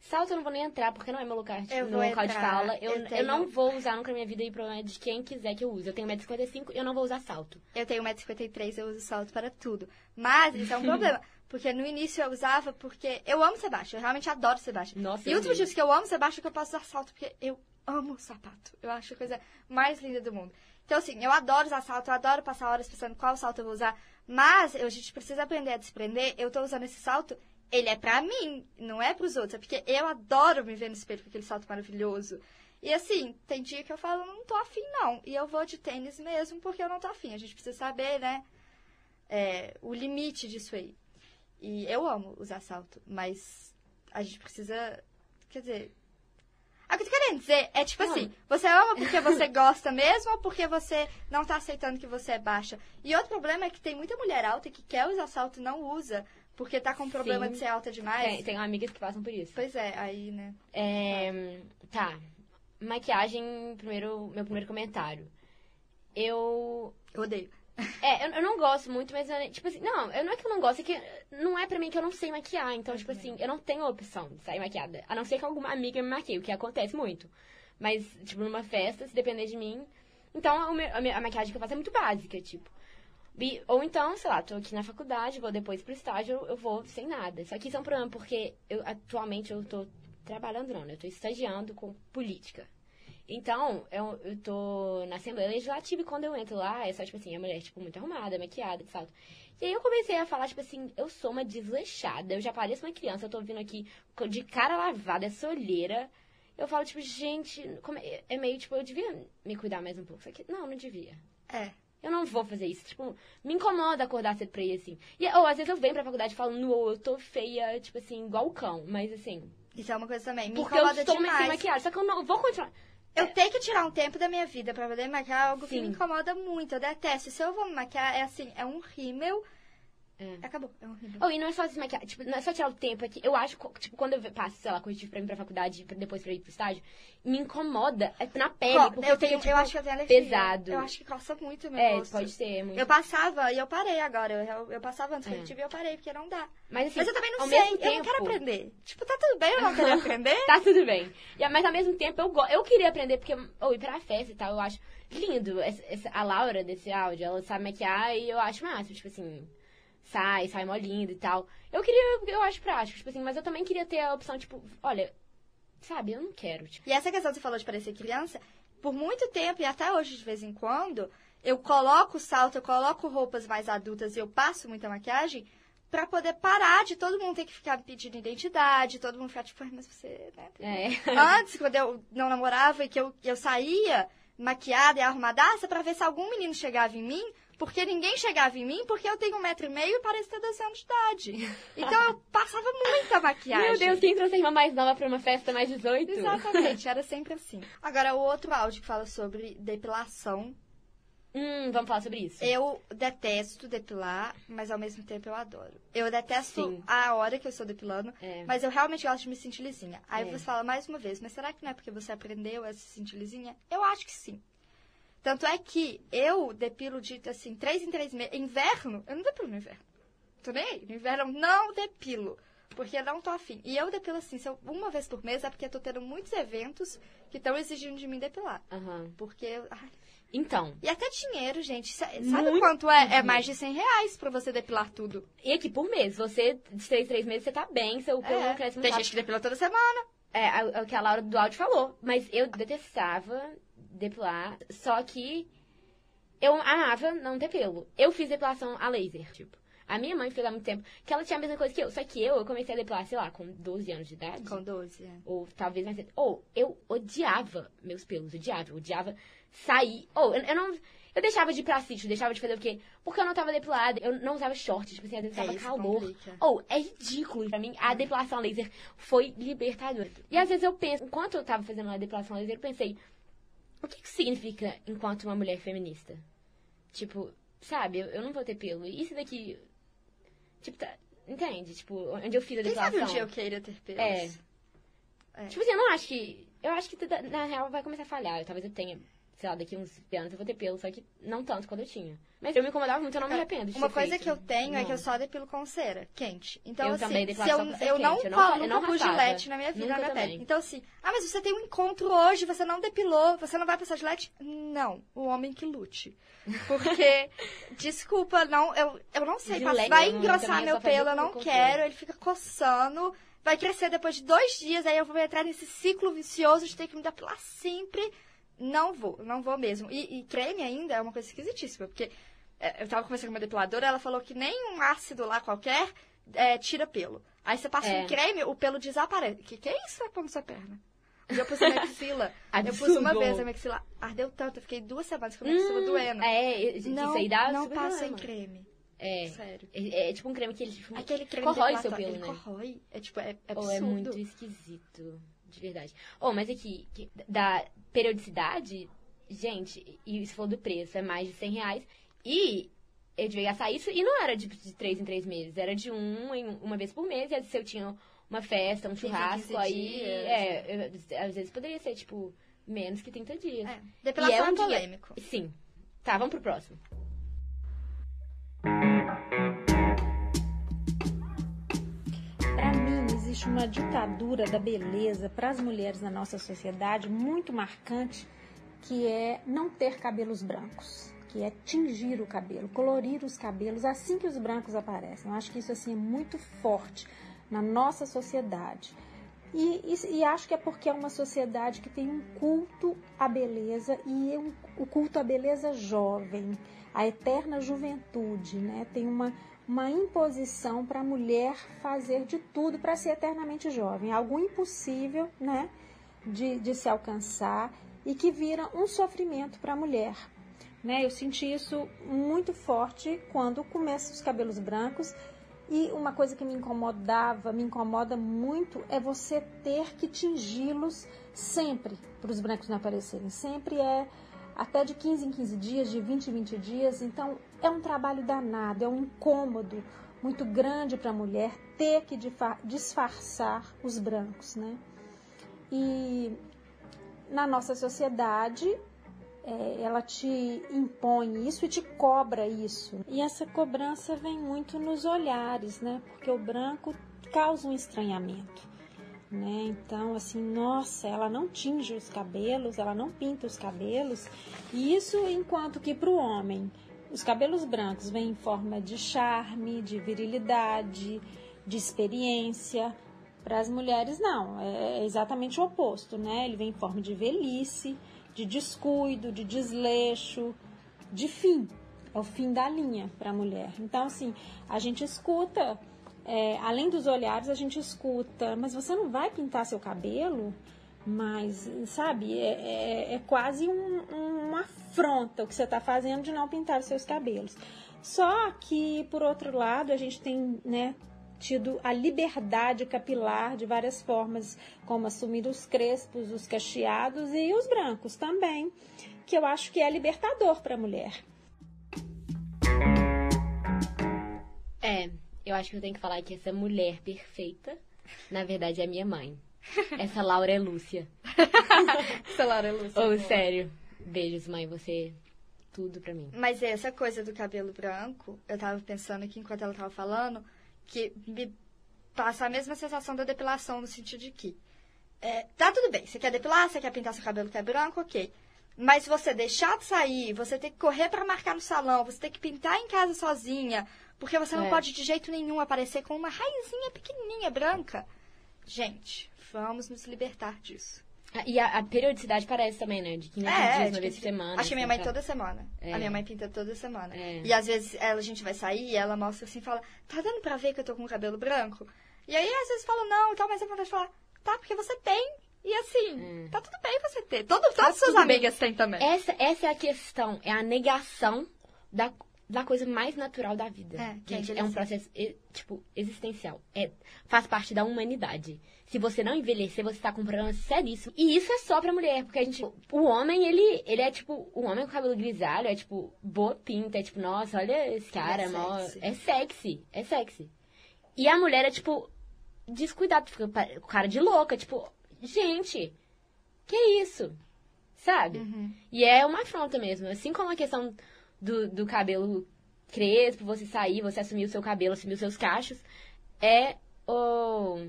Speaker 2: Salto eu não vou nem entrar, porque não é meu lugar, de-
Speaker 1: Eu
Speaker 2: meu local de fala. Eu,
Speaker 1: Eu
Speaker 2: eu,
Speaker 1: tenho-
Speaker 2: não vou usar nunca na minha vida e problema é de quem quiser que eu use. Eu tenho 1,55m e eu não vou usar salto.
Speaker 1: Eu tenho 1,53m, eu uso salto para tudo. Mas isso é um (laughs) problema. Porque no início eu usava porque eu amo ser baixa. Eu realmente adoro ser baixa.
Speaker 2: Nossa,
Speaker 1: e
Speaker 2: eu
Speaker 1: outros
Speaker 2: mesmo.
Speaker 1: motivos que eu amo ser baixa é que eu posso usar salto, porque eu amo sapato. Eu acho a coisa mais linda do mundo. Então, assim, eu adoro usar salto, eu adoro passar horas pensando qual salto eu vou usar. Mas a gente precisa aprender a desprender. Eu tô usando esse salto, ele é pra mim, não é pros outros. É porque eu adoro me ver no espelho com aquele salto maravilhoso. E assim, tem dia que eu falo, não tô afim, não. E eu vou de tênis mesmo, porque eu não tô afim. A gente precisa saber, né? é, o limite disso aí. E eu amo usar salto, mas a gente precisa. Quer dizer. O que eu tô querendo dizer é tipo
Speaker 2: Não.
Speaker 1: assim: você ama porque você (laughs) gosta mesmo ou porque você não tá aceitando que você é baixa? E outro problema é que tem muita mulher alta que quer usar salto e não usa, porque tá com problema
Speaker 2: Sim.
Speaker 1: de ser alta demais.
Speaker 2: Tem, tem amigas que passam por isso.
Speaker 1: Pois é, aí, né?
Speaker 2: É, tá. Maquiagem, primeiro, meu primeiro comentário. Eu.
Speaker 1: Eu odeio.
Speaker 2: É, eu, eu não gosto muito, mas, eu, tipo assim, não, eu, não é que eu não gosto, é que não é pra mim que eu não sei maquiar. Então, tipo assim, eu não tenho a opção de sair maquiada. A não ser que alguma amiga me maquie, o que acontece muito. Mas, tipo, numa festa, se depender de mim. Então, a, maquiagem que eu faço é muito básica, tipo. Ou então, sei lá, tô aqui na faculdade, vou depois pro estágio, eu, eu vou sem nada. Só que isso é um problema, porque eu, atualmente eu tô trabalhando, não, né? Eu tô estagiando com política. Então, eu, eu tô na Assembleia Legislativa e quando eu entro lá, é só, tipo assim, a mulher, tipo, muito arrumada, maquiada, de salto. E aí eu comecei a falar, tipo assim, eu sou uma desleixada, eu já pareço uma criança, eu tô vindo aqui de cara lavada, essa olheira. Eu falo, tipo, gente, como é, é meio, tipo, eu devia me cuidar mais um pouco. Só que, não, não devia.
Speaker 1: É.
Speaker 2: Eu não vou fazer isso. Tipo, me incomoda acordar cedo pra ir, assim. E, ou às vezes eu venho pra faculdade falando, "Nu, eu tô feia, tipo assim, igual o cão. Mas, assim...
Speaker 1: Isso é uma coisa também. Me
Speaker 2: porque eu estou sem
Speaker 1: demais.
Speaker 2: maquiagem. Só que eu não vou continuar.
Speaker 1: Eu tenho que tirar um tempo da minha vida pra poder maquiar algo que
Speaker 2: Sim.
Speaker 1: me incomoda muito. Eu detesto. Se eu vou me maquiar, é assim, é um rímel. Acabou, é rímel.
Speaker 2: Oh, e não é só se maquiar, tipo, não é só tirar o tempo aqui. Eu acho, tipo, quando eu passo, sei lá, corretivo pra ir pra faculdade, pra- depois pra ir pro estágio, me incomoda é na pele, porque
Speaker 1: eu, tenho,
Speaker 2: tipo,
Speaker 1: eu acho que eu tenho alergia.
Speaker 2: pesado.
Speaker 1: Eu acho que coça muito meu
Speaker 2: É,
Speaker 1: rosto.
Speaker 2: pode ser, muito.
Speaker 1: Eu passava e eu parei agora. Eu, eu passava antes
Speaker 2: É.
Speaker 1: corretivo e eu parei, porque não dá.
Speaker 2: Mas, assim,
Speaker 1: eu também não sei,
Speaker 2: mesmo
Speaker 1: eu não quero
Speaker 2: tempo-
Speaker 1: aprender. Tipo, tá tudo bem eu não querer (laughs) aprender?
Speaker 2: tá tudo bem. E, mas ao mesmo tempo, eu, eu queria aprender, porque ou ir pra festa e tal, eu acho lindo. Essa, essa- a Laura desse áudio, ela sabe maquiar e eu acho massa, tipo assim, sai, sai mó lindo e tal. Eu queria, eu acho prático, tipo assim, mas eu também queria ter a opção, tipo, olha, sabe, eu não quero, tipo.
Speaker 1: E essa questão que você falou de parecer criança, por muito tempo e até hoje de vez em quando, eu coloco salto, eu coloco roupas mais adultas e eu passo muita maquiagem pra poder parar de todo mundo ter que ficar pedindo identidade, todo mundo ficar tipo, "Ai, mas você, né?
Speaker 2: É. (laughs)
Speaker 1: Antes, quando eu não namorava e que eu, eu saía maquiada e arrumadaça pra ver se algum menino chegava em mim, porque ninguém chegava em mim, porque eu tenho um metro e meio e pareço ter 12 anos de idade. Então eu passava muita maquiagem. (laughs)
Speaker 2: Meu Deus, quem trouxe a irmã mais nova pra uma festa mais 18?
Speaker 1: Exatamente, era (laughs) sempre assim. Agora, o outro áudio que fala sobre depilação.
Speaker 2: Hum, vamos falar sobre isso.
Speaker 1: Eu detesto depilar, mas ao mesmo tempo eu adoro. Eu detesto
Speaker 2: Sim.
Speaker 1: a hora que eu estou depilando,
Speaker 2: É.
Speaker 1: mas eu realmente gosto de me sentir lisinha. Aí
Speaker 2: É.
Speaker 1: você fala mais uma vez, mas será que não é porque você aprendeu a se sentir lisinha? Eu acho que sim. Tanto é que eu depilo de, assim, três em três meses. Inverno, eu não depilo no inverno. Tô nem aí. No inverno eu não depilo. Porque eu não tô afim. E eu depilo assim, se eu, uma vez por mês, é porque eu tô tendo muitos eventos que estão exigindo de mim depilar.
Speaker 2: Aham.
Speaker 1: Porque. eu- ai.
Speaker 2: Então.
Speaker 1: E até dinheiro, gente. Sa- Sabe
Speaker 2: Muito
Speaker 1: quanto é? É mais de 100 reais pra você depilar tudo.
Speaker 2: E aqui por mês, você, de três, três meses, você tá bem, seu pelo
Speaker 1: É.
Speaker 2: não cresce muito
Speaker 1: Tem
Speaker 2: rápido.
Speaker 1: gente que depila toda semana.
Speaker 2: É, é o que a Laura do áudio falou. Mas eu detestava depilar, só que eu amava não ter pelo. Eu fiz depilação a laser, tipo. A minha mãe fez há muito tempo que ela tinha a mesma coisa que eu. Só que eu, eu comecei a depilar, sei lá, com 12 anos de idade.
Speaker 1: Com 12, é.
Speaker 2: Ou talvez mais cedo. Ou eu odiava meus pelos, odiava. Eu odiava sair. Ou eu, eu não. Eu deixava de ir pra sítio, deixava de fazer o quê? Porque eu não tava depilada, eu não usava shorts, tipo assim, às vezes
Speaker 1: É,
Speaker 2: tava calor. Ou é ridículo pra mim, a depilação laser foi libertadora. E às vezes eu penso, enquanto eu tava fazendo a depilação laser, eu pensei, o que que significa enquanto uma mulher feminista? Tipo, sabe, eu, eu não vou ter pelo. E isso daqui. Tipo, tá. Entende? Tipo, onde eu fiz a
Speaker 1: Quem
Speaker 2: depilação.
Speaker 1: sabe um dia eu queira ter pelos?
Speaker 2: É.
Speaker 1: É.
Speaker 2: Tipo assim, eu não acho que. Eu acho que na real vai começar a falhar. Talvez eu tenha, sei lá, daqui uns anos eu vou ter pelo, só que não tanto quanto eu tinha. Mas eu me incomodava muito, eu não me arrependo. de
Speaker 1: Uma coisa
Speaker 2: feito.
Speaker 1: que eu tenho é
Speaker 2: Não.
Speaker 1: que eu só depilo com cera, quente. Então,
Speaker 2: Eu
Speaker 1: assim,
Speaker 2: também
Speaker 1: se eu, eu não
Speaker 2: quente, eu não eu não
Speaker 1: nunca pus gilete na minha vida, na minha
Speaker 2: também.
Speaker 1: pele. Então, assim, ah, mas você tem um encontro hoje, você não depilou, você não vai passar gilete? Não, o homem que lute. Porque, (laughs) desculpa, não, eu, eu não sei,
Speaker 2: Gilete,
Speaker 1: vai
Speaker 2: eu
Speaker 1: engrossar meu pelo, eu não quero, ele fica coçando, vai crescer depois de dois dias, aí eu vou entrar nesse ciclo vicioso de ter que me depilar sempre. Não vou, não vou mesmo. E, e creme ainda é uma coisa esquisitíssima, porque é, eu tava conversando com uma depiladora, ela falou que nem um ácido lá qualquer é, tira pelo. Aí você passa
Speaker 2: É.
Speaker 1: um creme, o pelo desaparece. Que que é isso que na sua perna? Eu pus a maxila. (laughs) eu pus uma vez a maxila. Ardeu tanto, eu fiquei duas semanas com a maxila
Speaker 2: Hum,
Speaker 1: doendo.
Speaker 2: É, isso
Speaker 1: não,
Speaker 2: aí dá
Speaker 1: não passa em creme.
Speaker 2: É.
Speaker 1: Sério.
Speaker 2: É, é tipo um creme que ele tipo,
Speaker 1: Aquele creme
Speaker 2: corrói seu pelo,
Speaker 1: ele
Speaker 2: né?
Speaker 1: corrói. É tipo, é, é
Speaker 2: Ou
Speaker 1: absurdo.
Speaker 2: é muito esquisito, de verdade. Oh, mas aqui, que- da periodicidade, gente, e se for do preço, é mais de 100 reais. E eu devia gastar isso, e não era de, de 3 em 3 meses, era de um em uma vez por mês. E às vezes eu tinha uma festa, um
Speaker 1: 15 em
Speaker 2: churrasco,
Speaker 1: 15
Speaker 2: aí, é, eu- às vezes poderia ser, tipo, menos que 30 dias. É,
Speaker 1: Depilação é
Speaker 2: dia-
Speaker 1: polêmico.
Speaker 2: Sim. Tá, vamos pro próximo.
Speaker 16: Existe uma ditadura da beleza para as mulheres na nossa sociedade muito marcante, que é não ter cabelos brancos, que é tingir o cabelo, colorir os cabelos assim que os brancos aparecem. Eu acho que isso assim é muito forte na nossa sociedade. E, e- e acho que é porque é uma sociedade que tem um culto à beleza e um- o culto à beleza jovem, a eterna juventude, né? Tem uma, uma imposição para a mulher fazer de tudo para ser eternamente jovem, algo impossível, né? De, de se alcançar e que vira um sofrimento para a mulher. Né? Eu senti isso muito forte quando começam os cabelos brancos e uma coisa que me incomodava, me incomoda muito, é você ter que tingi-los sempre para os brancos não aparecerem. Sempre é até de 15 em 15 dias, de 20 em 20 dias. Então é um trabalho danado, é um incômodo muito grande para a mulher ter que disfarçar os brancos, né? E na nossa sociedade é, ela te impõe isso e te cobra isso. E essa cobrança vem muito nos olhares, né? Porque o branco causa um estranhamento. Né? Então, assim, nossa, ela não tinge os cabelos, ela não pinta os cabelos. E isso enquanto que para o homem, os cabelos brancos vêm em forma de charme, de virilidade, de experiência. Para as mulheres, não, é exatamente o oposto, né? Ele vem em forma de velhice, de descuido, de desleixo, de fim. É o fim da linha para a mulher. Então, assim, a gente escuta, é, além dos olhares, a gente escuta, mas você não vai pintar seu cabelo? Mas, sabe, é, é- é quase um- um- uma afronta o que você está fazendo de não pintar os seus cabelos. Só que, por outro lado, a gente tem, né, tido a liberdade capilar de várias formas, como assumir os crespos, os cacheados e os brancos também, que eu acho que é libertador para a mulher.
Speaker 2: É, eu acho que eu tenho que falar que essa mulher perfeita, na verdade, é minha mãe. (laughs) Essa Laura é Lúcia. (laughs)
Speaker 1: Essa Laura é Lúcia.
Speaker 2: Ô,
Speaker 1: boa.
Speaker 2: sério. Beijos, mãe. Você é tudo pra mim.
Speaker 1: Mas essa coisa do cabelo branco, eu tava pensando aqui enquanto ela tava falando, que me passa a mesma sensação da depilação, no sentido de que é, tá tudo bem, você quer depilar, você quer pintar seu cabelo que é branco, ok. Mas você deixar de sair, você ter que correr pra marcar no salão, você ter que pintar em casa sozinha, porque você não
Speaker 2: É.
Speaker 1: pode de jeito nenhum aparecer com uma raizinha pequenininha branca. Gente, vamos nos libertar disso.
Speaker 2: Ah, E a, a periodicidade parece também, né? De 15
Speaker 1: É,
Speaker 2: dias, uma vez por semana.
Speaker 1: Acho que minha mãe
Speaker 2: assim,
Speaker 1: toda
Speaker 2: tá?
Speaker 1: semana.
Speaker 2: É.
Speaker 1: A minha mãe pinta toda semana.
Speaker 2: É.
Speaker 1: E às vezes ela, a gente vai sair e ela mostra assim e fala, tá dando pra ver que eu tô com o cabelo branco? E aí às vezes fala, não, e tal, mas eu vontade de falar, tá, porque você tem. E assim, tá tudo bem você ter. Todo, todas as suas
Speaker 2: É.
Speaker 1: amigas têm também.
Speaker 2: Essa, essa é a questão, é a negação da, da coisa mais natural da vida.
Speaker 1: É, que é
Speaker 2: Gente, é um
Speaker 1: envelhecer.
Speaker 2: processo, tipo, existencial. É, faz parte da humanidade. Se você não envelhecer, você tá com um problema seríssimo. E isso é só pra mulher, porque a gente. O homem, ele, ele é tipo. O homem com cabelo grisalho é tipo. Boa pinta, é tipo, nossa, olha esse cara,
Speaker 1: é
Speaker 2: mó-
Speaker 1: sexy.
Speaker 2: é sexy. É sexy. E a mulher é tipo. Descuidado, fica cara de louca, tipo, gente, que isso? Sabe?
Speaker 1: Uhum.
Speaker 2: E é uma afronta mesmo. Assim como a questão do, do cabelo crespo, você sair, você assumir o seu cabelo, assumir os seus cachos, é o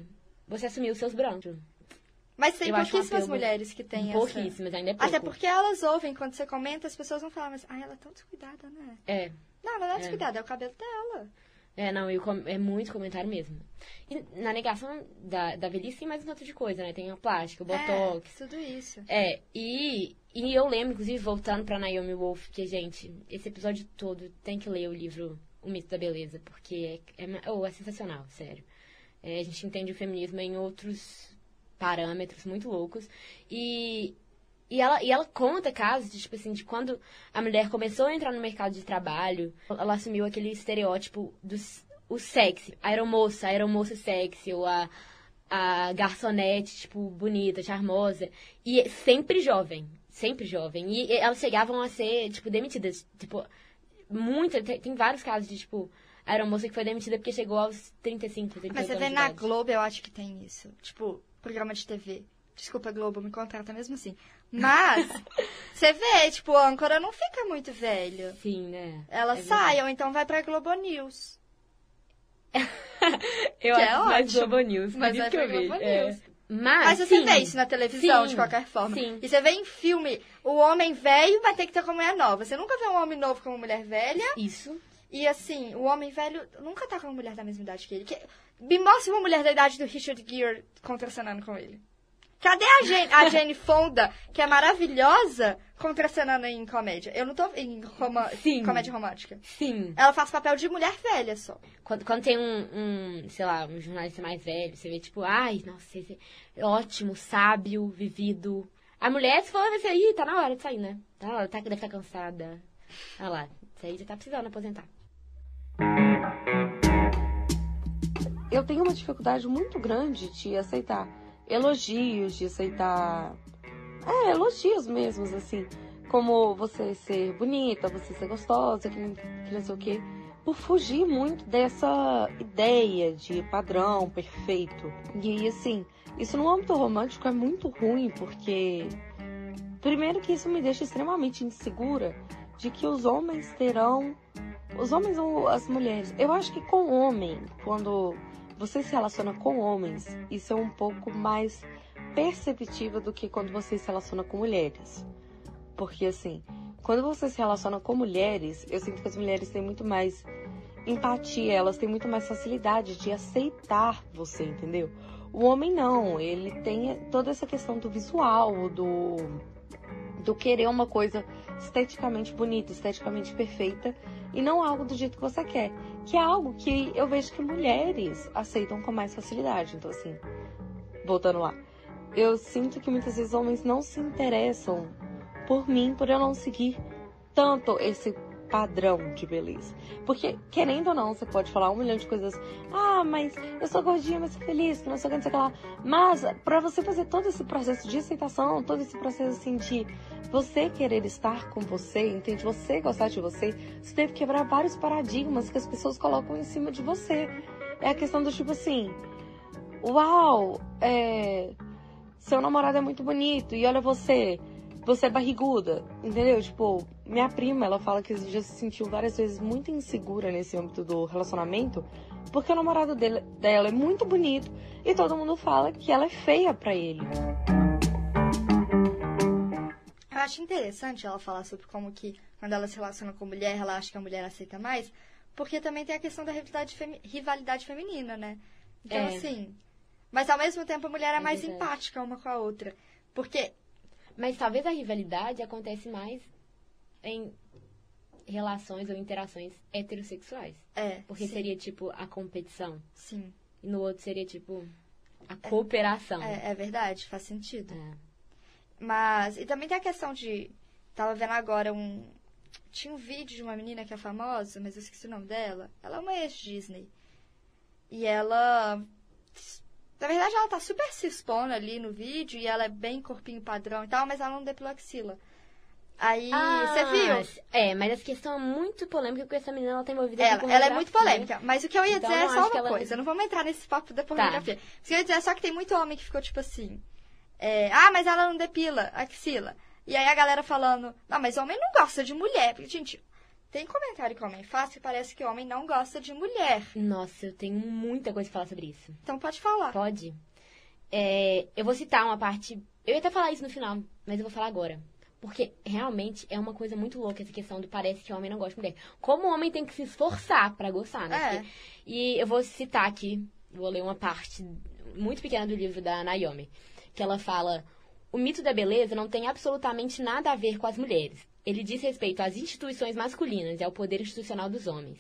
Speaker 2: você assumir os seus brancos.
Speaker 1: Mas tem
Speaker 2: Eu
Speaker 1: pouquíssimas mulheres que têm essa...
Speaker 2: Pouquíssimas, ainda é pouco.
Speaker 1: Até porque elas ouvem, quando você comenta, as pessoas vão falar, mas ai, ela é tão descuidada, né?
Speaker 2: É.
Speaker 1: Não, ela não é
Speaker 2: É.
Speaker 1: descuidada, é o cabelo dela.
Speaker 2: É, não, e com- é muito comentário mesmo. E na negação da, da velhice tem mais um tanto de coisa, né? Tem a plástica, o botox.
Speaker 1: É, tudo isso.
Speaker 2: É, e, e eu lembro, inclusive, voltando pra Naomi Wolf, que, gente, esse episódio todo tem que ler o livro O Mito da Beleza, porque é, é, oh, é sensacional, sério. É, a gente entende o feminismo em outros parâmetros muito loucos. E, e, ela, e ela conta casos de, tipo assim, de quando a mulher começou a entrar no mercado de trabalho, ela assumiu aquele estereótipo do o sexy, a aeromoça, a aeromoça sexy, ou a, a garçonete, tipo, bonita, charmosa. E sempre jovem. Sempre jovem. E elas chegavam a ser, tipo, demitidas. Tipo, muita. Tem, tem vários casos de, tipo, a aeromoça que foi demitida porque chegou aos 35, 38
Speaker 1: Mas você vê na. Globo, eu acho que tem isso. Tipo, programa de TV. Desculpa, Globo, me contrata mesmo assim. Mas, você vê, tipo, a âncora não fica muito velho.
Speaker 2: Sim, né?
Speaker 1: Ela
Speaker 2: É
Speaker 1: sai, ou então vai pra Globo News. (laughs)
Speaker 2: Eu
Speaker 1: que
Speaker 2: acho
Speaker 1: é
Speaker 2: mais
Speaker 1: ótimo.
Speaker 2: Globo News,
Speaker 1: Mas vai
Speaker 2: isso que eu
Speaker 1: Globo
Speaker 2: vejo. é.
Speaker 1: News.
Speaker 2: Mas,
Speaker 1: Mas você
Speaker 2: sim.
Speaker 1: vê isso na televisão,
Speaker 2: Sim,
Speaker 1: de qualquer forma.
Speaker 2: sim.
Speaker 1: E você vê em filme, o homem velho vai ter que ter como mulher nova. Você nunca vê um homem novo com uma mulher velha.
Speaker 2: Isso.
Speaker 1: E assim, o homem velho nunca tá com uma mulher da mesma idade que ele. Que... Me mostra uma mulher da idade do Richard Gere contracenando com ele. Cadê a Jane, a Jane Fonda, que é maravilhosa, contracenando em comédia? Eu não tô em roma-
Speaker 2: Sim.
Speaker 1: comédia romântica.
Speaker 2: Sim.
Speaker 1: Ela faz papel de mulher velha só.
Speaker 2: Quando, quando tem um, um, sei lá, um jornalista mais velho, você vê, tipo, ai, nossa, esse é ótimo, sábio, vivido. A mulher, se for, vai ser, ih, tá na hora de sair, né? Tá na hora, tá, deve estar cansada. Olha lá, isso aí já tá precisando aposentar.
Speaker 6: eu tenho uma dificuldade muito grande de aceitar elogios, de aceitar. É, elogios mesmos, assim. Como você ser bonita, você ser gostosa, que, que não sei o quê. Por fugir muito dessa ideia de padrão perfeito. E assim, isso no âmbito romântico é muito ruim, porque. Primeiro que isso me deixa extremamente insegura de que os homens terão. Os homens ou as mulheres. Eu acho que com homem, quando você se relaciona com homens, isso é um pouco mais perceptível do que quando você se relaciona com mulheres. Porque assim, quando você se relaciona com mulheres, eu sinto que as mulheres têm muito mais empatia, elas têm muito mais facilidade de aceitar você, entendeu? O homem não, ele tem toda essa questão do visual, do do querer uma coisa esteticamente bonita, esteticamente perfeita e não algo do jeito que você quer, que é algo que eu vejo que mulheres aceitam com mais facilidade. Então assim, voltando lá, eu sinto que muitas vezes homens não se interessam por mim, por eu não seguir tanto esse padrão de beleza. Porque, querendo ou não, você pode falar um milhão de coisas. Ah, mas eu sou gordinha, mas sou feliz, que não sei o que, não sei o que lá. Mas, pra você fazer todo esse processo de aceitação, todo esse processo assim de você querer estar com você, entende? Você gostar de você, você que quebrar vários paradigmas que as pessoas colocam em cima de você. É a questão do tipo assim. Uau, é. Seu namorado é muito bonito e olha você, você é barriguda, entendeu? Tipo, minha prima, ela fala que já se sentiu várias vezes muito insegura nesse âmbito do relacionamento, porque o namorado dele- dela é muito bonito e todo mundo fala que ela é feia pra ele.
Speaker 1: Eu acho interessante ela falar sobre como que, quando ela se relaciona com mulher, ela acha que a mulher aceita mais, porque também tem a questão da rivalidade, femi- rivalidade feminina, né? Então,
Speaker 2: É.
Speaker 1: assim. Mas ao mesmo tempo a mulher é,
Speaker 2: É
Speaker 1: mais
Speaker 2: verdade.
Speaker 1: empática uma com a outra. Porque.
Speaker 2: Mas talvez a rivalidade acontece mais em relações ou interações heterossexuais.
Speaker 1: É.
Speaker 2: Porque
Speaker 1: sim.
Speaker 2: seria tipo a competição.
Speaker 1: Sim.
Speaker 2: E no outro seria tipo a cooperação.
Speaker 1: É, é verdade, faz sentido.
Speaker 2: É.
Speaker 1: Mas. E também tem a questão de. Tava vendo agora um. Tinha um vídeo de uma menina que é famosa, mas eu esqueci o nome dela. Ela é uma ex-Disney. E ela. Na verdade, ela tá super se expondo ali no vídeo e ela é bem corpinho padrão e tal, mas ela não depila a axila. Aí, você viu?
Speaker 2: É, mas essa questão é muito polêmica porque essa menina ela tá envolvida
Speaker 1: Ela,
Speaker 2: com
Speaker 1: ela é muito polêmica. Mas o que eu ia
Speaker 2: Então,
Speaker 1: dizer é só uma
Speaker 2: ela-
Speaker 1: coisa. Não vamos entrar nesse papo da
Speaker 2: Tá.
Speaker 1: pornografia. O que eu ia dizer é só que tem muito homem que ficou tipo assim. é, ah, mas ela não depila axila. E aí a galera falando, não, mas homem não gosta de mulher. Porque, gente, tem comentário que homem faz que parece que homem não gosta de mulher.
Speaker 2: Nossa, eu tenho muita coisa pra falar sobre isso.
Speaker 1: Então pode falar.
Speaker 2: Pode. É, eu vou citar uma parte. Eu ia até falar isso no final, mas eu vou falar agora. Porque realmente é uma coisa muito louca essa questão do parece que o homem não gosta de mulher. Como o homem tem que se esforçar pra gostar, né?
Speaker 1: É.
Speaker 2: Porque- E eu vou citar aqui, vou ler uma parte muito pequena do livro da Naomi, que ela fala: o mito da beleza não tem absolutamente nada a ver com as mulheres. Ele diz respeito às instituições masculinas e ao poder institucional dos homens.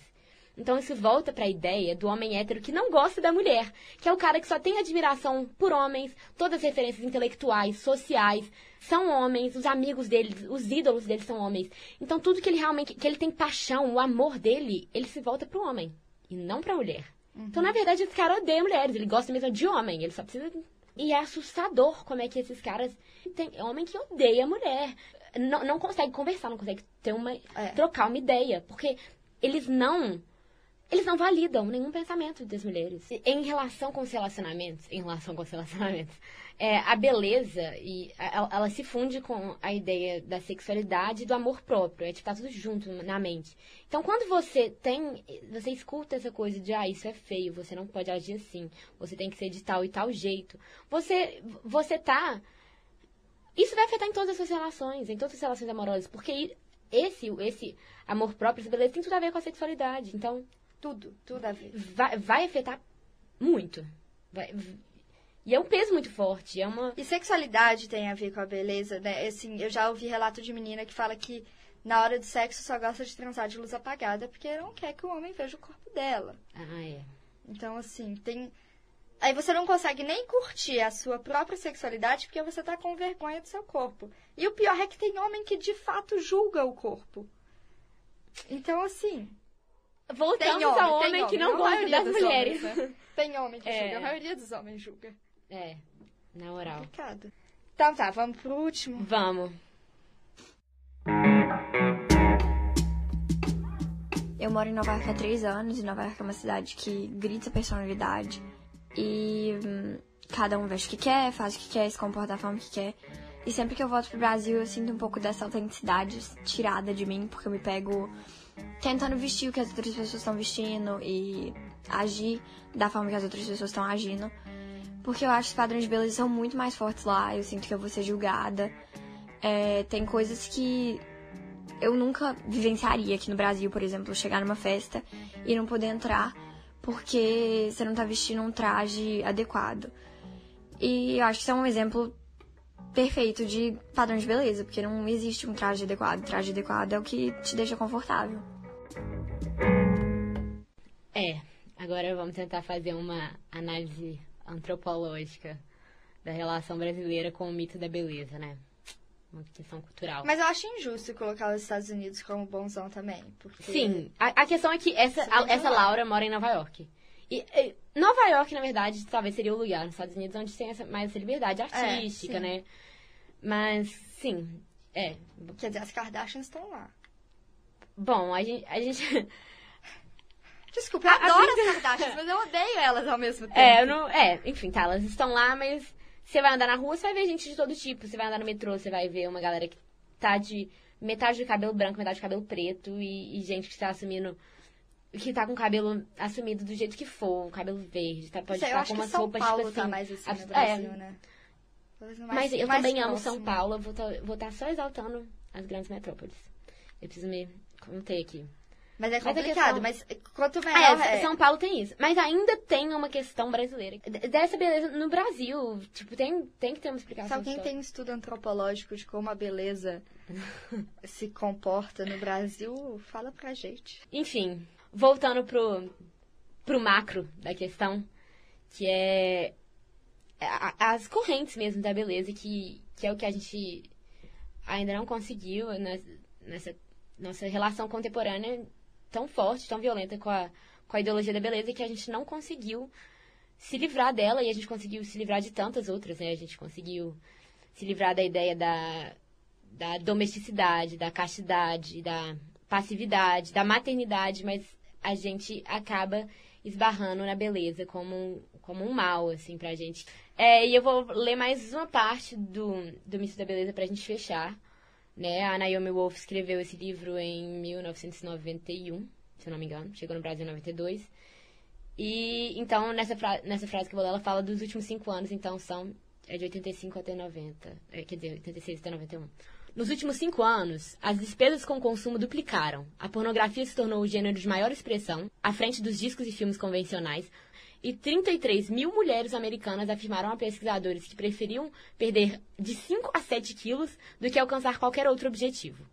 Speaker 2: Então isso volta para a ideia do homem hétero que não gosta da mulher, que é o cara que só tem admiração por homens, todas as referências intelectuais, sociais, são homens, os amigos dele, os ídolos dele são homens. Então tudo que ele realmente, que ele tem paixão, o amor dele, ele se volta pro homem e não pra mulher. Então na verdade esse cara odeia mulheres, ele gosta mesmo de homem, ele só precisa e é assustador como é que esses caras tem é homem que odeia mulher, não, não consegue conversar, não consegue ter uma trocar uma ideia, porque eles não eles não validam nenhum pensamento das mulheres. Em relação com os relacionamentos, em relação com os relacionamentos, é, a beleza e a- ela, ela se funde com a ideia da sexualidade e do amor próprio. É tipo, tá tudo junto na mente. Então, quando você tem, você escuta essa coisa de, ah, isso é feio, você não pode agir assim, você tem que ser de tal e tal jeito. Você, você tá isso vai afetar em todas as suas relações, em todas as relações amorosas, porque esse, esse amor próprio, essa beleza tem tudo a ver com a sexualidade. Então,
Speaker 1: tudo, tudo a ver.
Speaker 2: Vai, vai afetar muito. Vai- e é um peso muito forte, é uma
Speaker 1: E sexualidade tem a ver com a beleza, né? Assim, eu já ouvi relato de menina que fala que na hora do sexo só gosta de transar de luz apagada porque não quer que o homem veja o corpo dela.
Speaker 2: Ah, é.
Speaker 1: Então, assim, tem. Aí você não consegue nem curtir a sua própria sexualidade porque você tá com vergonha do seu corpo. E o pior é que tem homem que de fato julga o corpo. Então, assim.
Speaker 2: Voltamos
Speaker 1: tem
Speaker 2: ao
Speaker 1: tem
Speaker 2: homem que não gosta das mulheres.
Speaker 1: homens, né? Tem homem que (laughs)
Speaker 2: É.
Speaker 1: julga, a maioria dos homens julga.
Speaker 2: É, na oral.
Speaker 1: Complicado. Então tá, vamos pro último.
Speaker 2: Vamos.
Speaker 7: Eu moro em Nova York há três anos e Nova York é uma cidade que grita personalidade. E hum, cada um veste o que quer, faz o que quer, se comporta da forma que quer. E sempre que eu volto pro Brasil, eu sinto um pouco dessa autenticidade tirada de mim, porque eu me pego tentando vestir o que as outras pessoas estão vestindo e agir da forma que as outras pessoas estão agindo. Porque eu acho que os padrões de beleza são muito mais fortes lá, eu sinto que eu vou ser julgada. É, tem coisas que eu nunca vivenciaria aqui no Brasil, por exemplo, chegar numa festa e não poder entrar porque você não tá vestindo um traje adequado. E eu acho que isso é um exemplo perfeito de padrão de beleza, porque não existe um traje adequado. traje adequado é o que te deixa confortável.
Speaker 2: É, agora vamos tentar fazer uma análise antropológica da relação brasileira com o mito da beleza, né? Uma questão cultural.
Speaker 1: Mas eu acho injusto colocar os Estados Unidos como bonzão também. Porque...
Speaker 2: Sim, a, a questão é que essa,
Speaker 1: vai
Speaker 2: a- essa. Laura mora em Nova York. E, e, Nova York, na verdade, talvez seria o lugar nos Estados Unidos onde tem essa, mais essa liberdade artística,
Speaker 1: sim.
Speaker 2: né? Mas, sim, é.
Speaker 1: Quer dizer, as Kardashians estão lá.
Speaker 2: Bom, a gente. A gente (laughs)
Speaker 1: Desculpa, eu adoro as Kardashians, mas eu odeio elas ao mesmo tempo.
Speaker 2: é, eu não, é, enfim, tá, elas estão lá, mas você vai andar na rua, você vai ver gente de todo tipo. Você vai andar no metrô, você vai ver uma galera que tá de metade de cabelo branco, metade de cabelo preto e, e gente que está assumindo. Que tá com o cabelo assumido do jeito que for, cabelo verde, tá, pode
Speaker 1: Sei,
Speaker 2: estar com umas
Speaker 1: São
Speaker 2: roupas,
Speaker 1: Paulo
Speaker 2: tipo
Speaker 1: tá
Speaker 2: assim.
Speaker 1: mais assim no Brasil,
Speaker 2: é,
Speaker 1: né? No
Speaker 2: Mas
Speaker 1: mais-
Speaker 2: eu
Speaker 1: mais
Speaker 2: também amo
Speaker 1: próximo.
Speaker 2: São Paulo, vou estar vou tá só exaltando as grandes metrópoles. Eu preciso me conter aqui.
Speaker 1: Mas é
Speaker 2: a
Speaker 1: complicado,
Speaker 2: questão-
Speaker 1: mas quanto
Speaker 2: Ah,
Speaker 1: maior
Speaker 2: é,
Speaker 1: é-
Speaker 2: São Paulo tem isso. Mas ainda tem uma questão brasileira. Dessa beleza no Brasil. Tipo, tem, tem que ter uma
Speaker 1: Se
Speaker 2: explicação.
Speaker 1: alguém
Speaker 2: só.
Speaker 1: tem um estudo antropológico de como a beleza (laughs) se comporta no Brasil, fala pra gente.
Speaker 2: Enfim, voltando pro, pro macro da questão, que é as correntes mesmo da beleza, que, que é o que a gente ainda não conseguiu nas- nessa nossa relação contemporânea tão forte, tão violenta com a, com a ideologia da beleza, que a gente não conseguiu se livrar dela e a gente conseguiu se livrar de tantas outras, né? A gente conseguiu se livrar da ideia da, da domesticidade, da castidade, da passividade, da maternidade, mas a gente acaba esbarrando na beleza como um, como um mal, assim, pra gente. É, e eu vou ler mais uma parte do, do Mito da Beleza pra gente fechar. Né? A Naomi Wolf escreveu esse livro em 1991, se eu não me engano. Chegou no Brasil em 92. E, então, nessa, fra nessa frase que eu vou ler, ela fala dos últimos cinco anos, então são é de 85 até 90. É, quer dizer, 86 até 91. Nos últimos cinco anos, as despesas com consumo duplicaram. A pornografia se tornou o gênero de maior expressão, à frente dos discos e filmes convencionais. E 33 mil mulheres americanas afirmaram a pesquisadores que preferiam perder de 5 a 7 quilos do que alcançar qualquer outro objetivo.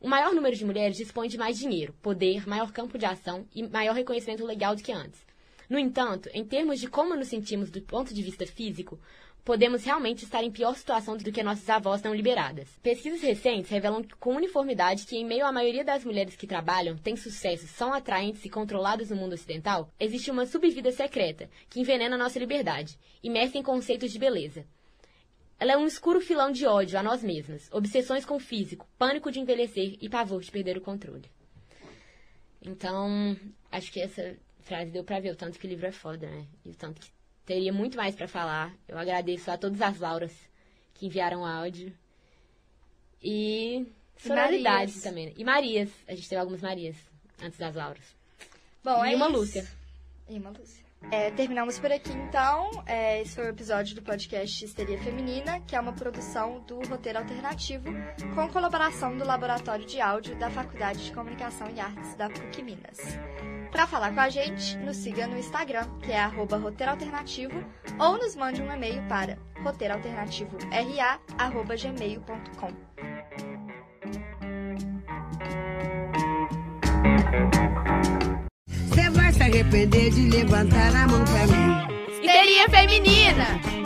Speaker 2: O maior número de mulheres dispõe de mais dinheiro, poder, maior campo de ação e maior reconhecimento legal do que antes. No entanto, em termos de como nos sentimos do ponto de vista físico, podemos realmente estar em pior situação do que nossas avós não liberadas. Pesquisas recentes revelam com uniformidade que, em meio à maioria das mulheres que trabalham, têm sucesso, são atraentes e controladas no mundo ocidental, existe uma subvida secreta que envenena nossa liberdade, imersa em conceitos de beleza. Ela é um escuro filão de ódio a nós mesmas, obsessões com o físico, pânico de envelhecer e pavor de perder o controle. Então, acho que essa frase deu pra ver o tanto que o livro é foda, né? E o tanto que teria muito mais pra falar. Eu agradeço a todas as Lauras que enviaram áudio. E sororidade também. né? E Marias. A gente teve algumas Marias antes das Lauras.
Speaker 1: Bom,
Speaker 2: e
Speaker 1: é
Speaker 2: uma
Speaker 1: isso.
Speaker 2: Lúcia.
Speaker 1: E uma Lúcia. É, terminamos por aqui, então. É, esse foi o episódio do podcast Histeria Feminina, que é uma produção do Roteiro Alternativo, com colaboração do Laboratório de Áudio da Faculdade de Comunicação e Artes da PUC Minas. Para falar com a gente, nos siga no Instagram, que é arroba roteiro alternativo, ou nos mande um e-mail para roteiroalternativora.gmail.com.
Speaker 3: Você vai se arrepender de levantar a mão pra mim.
Speaker 1: Histeria Feminina!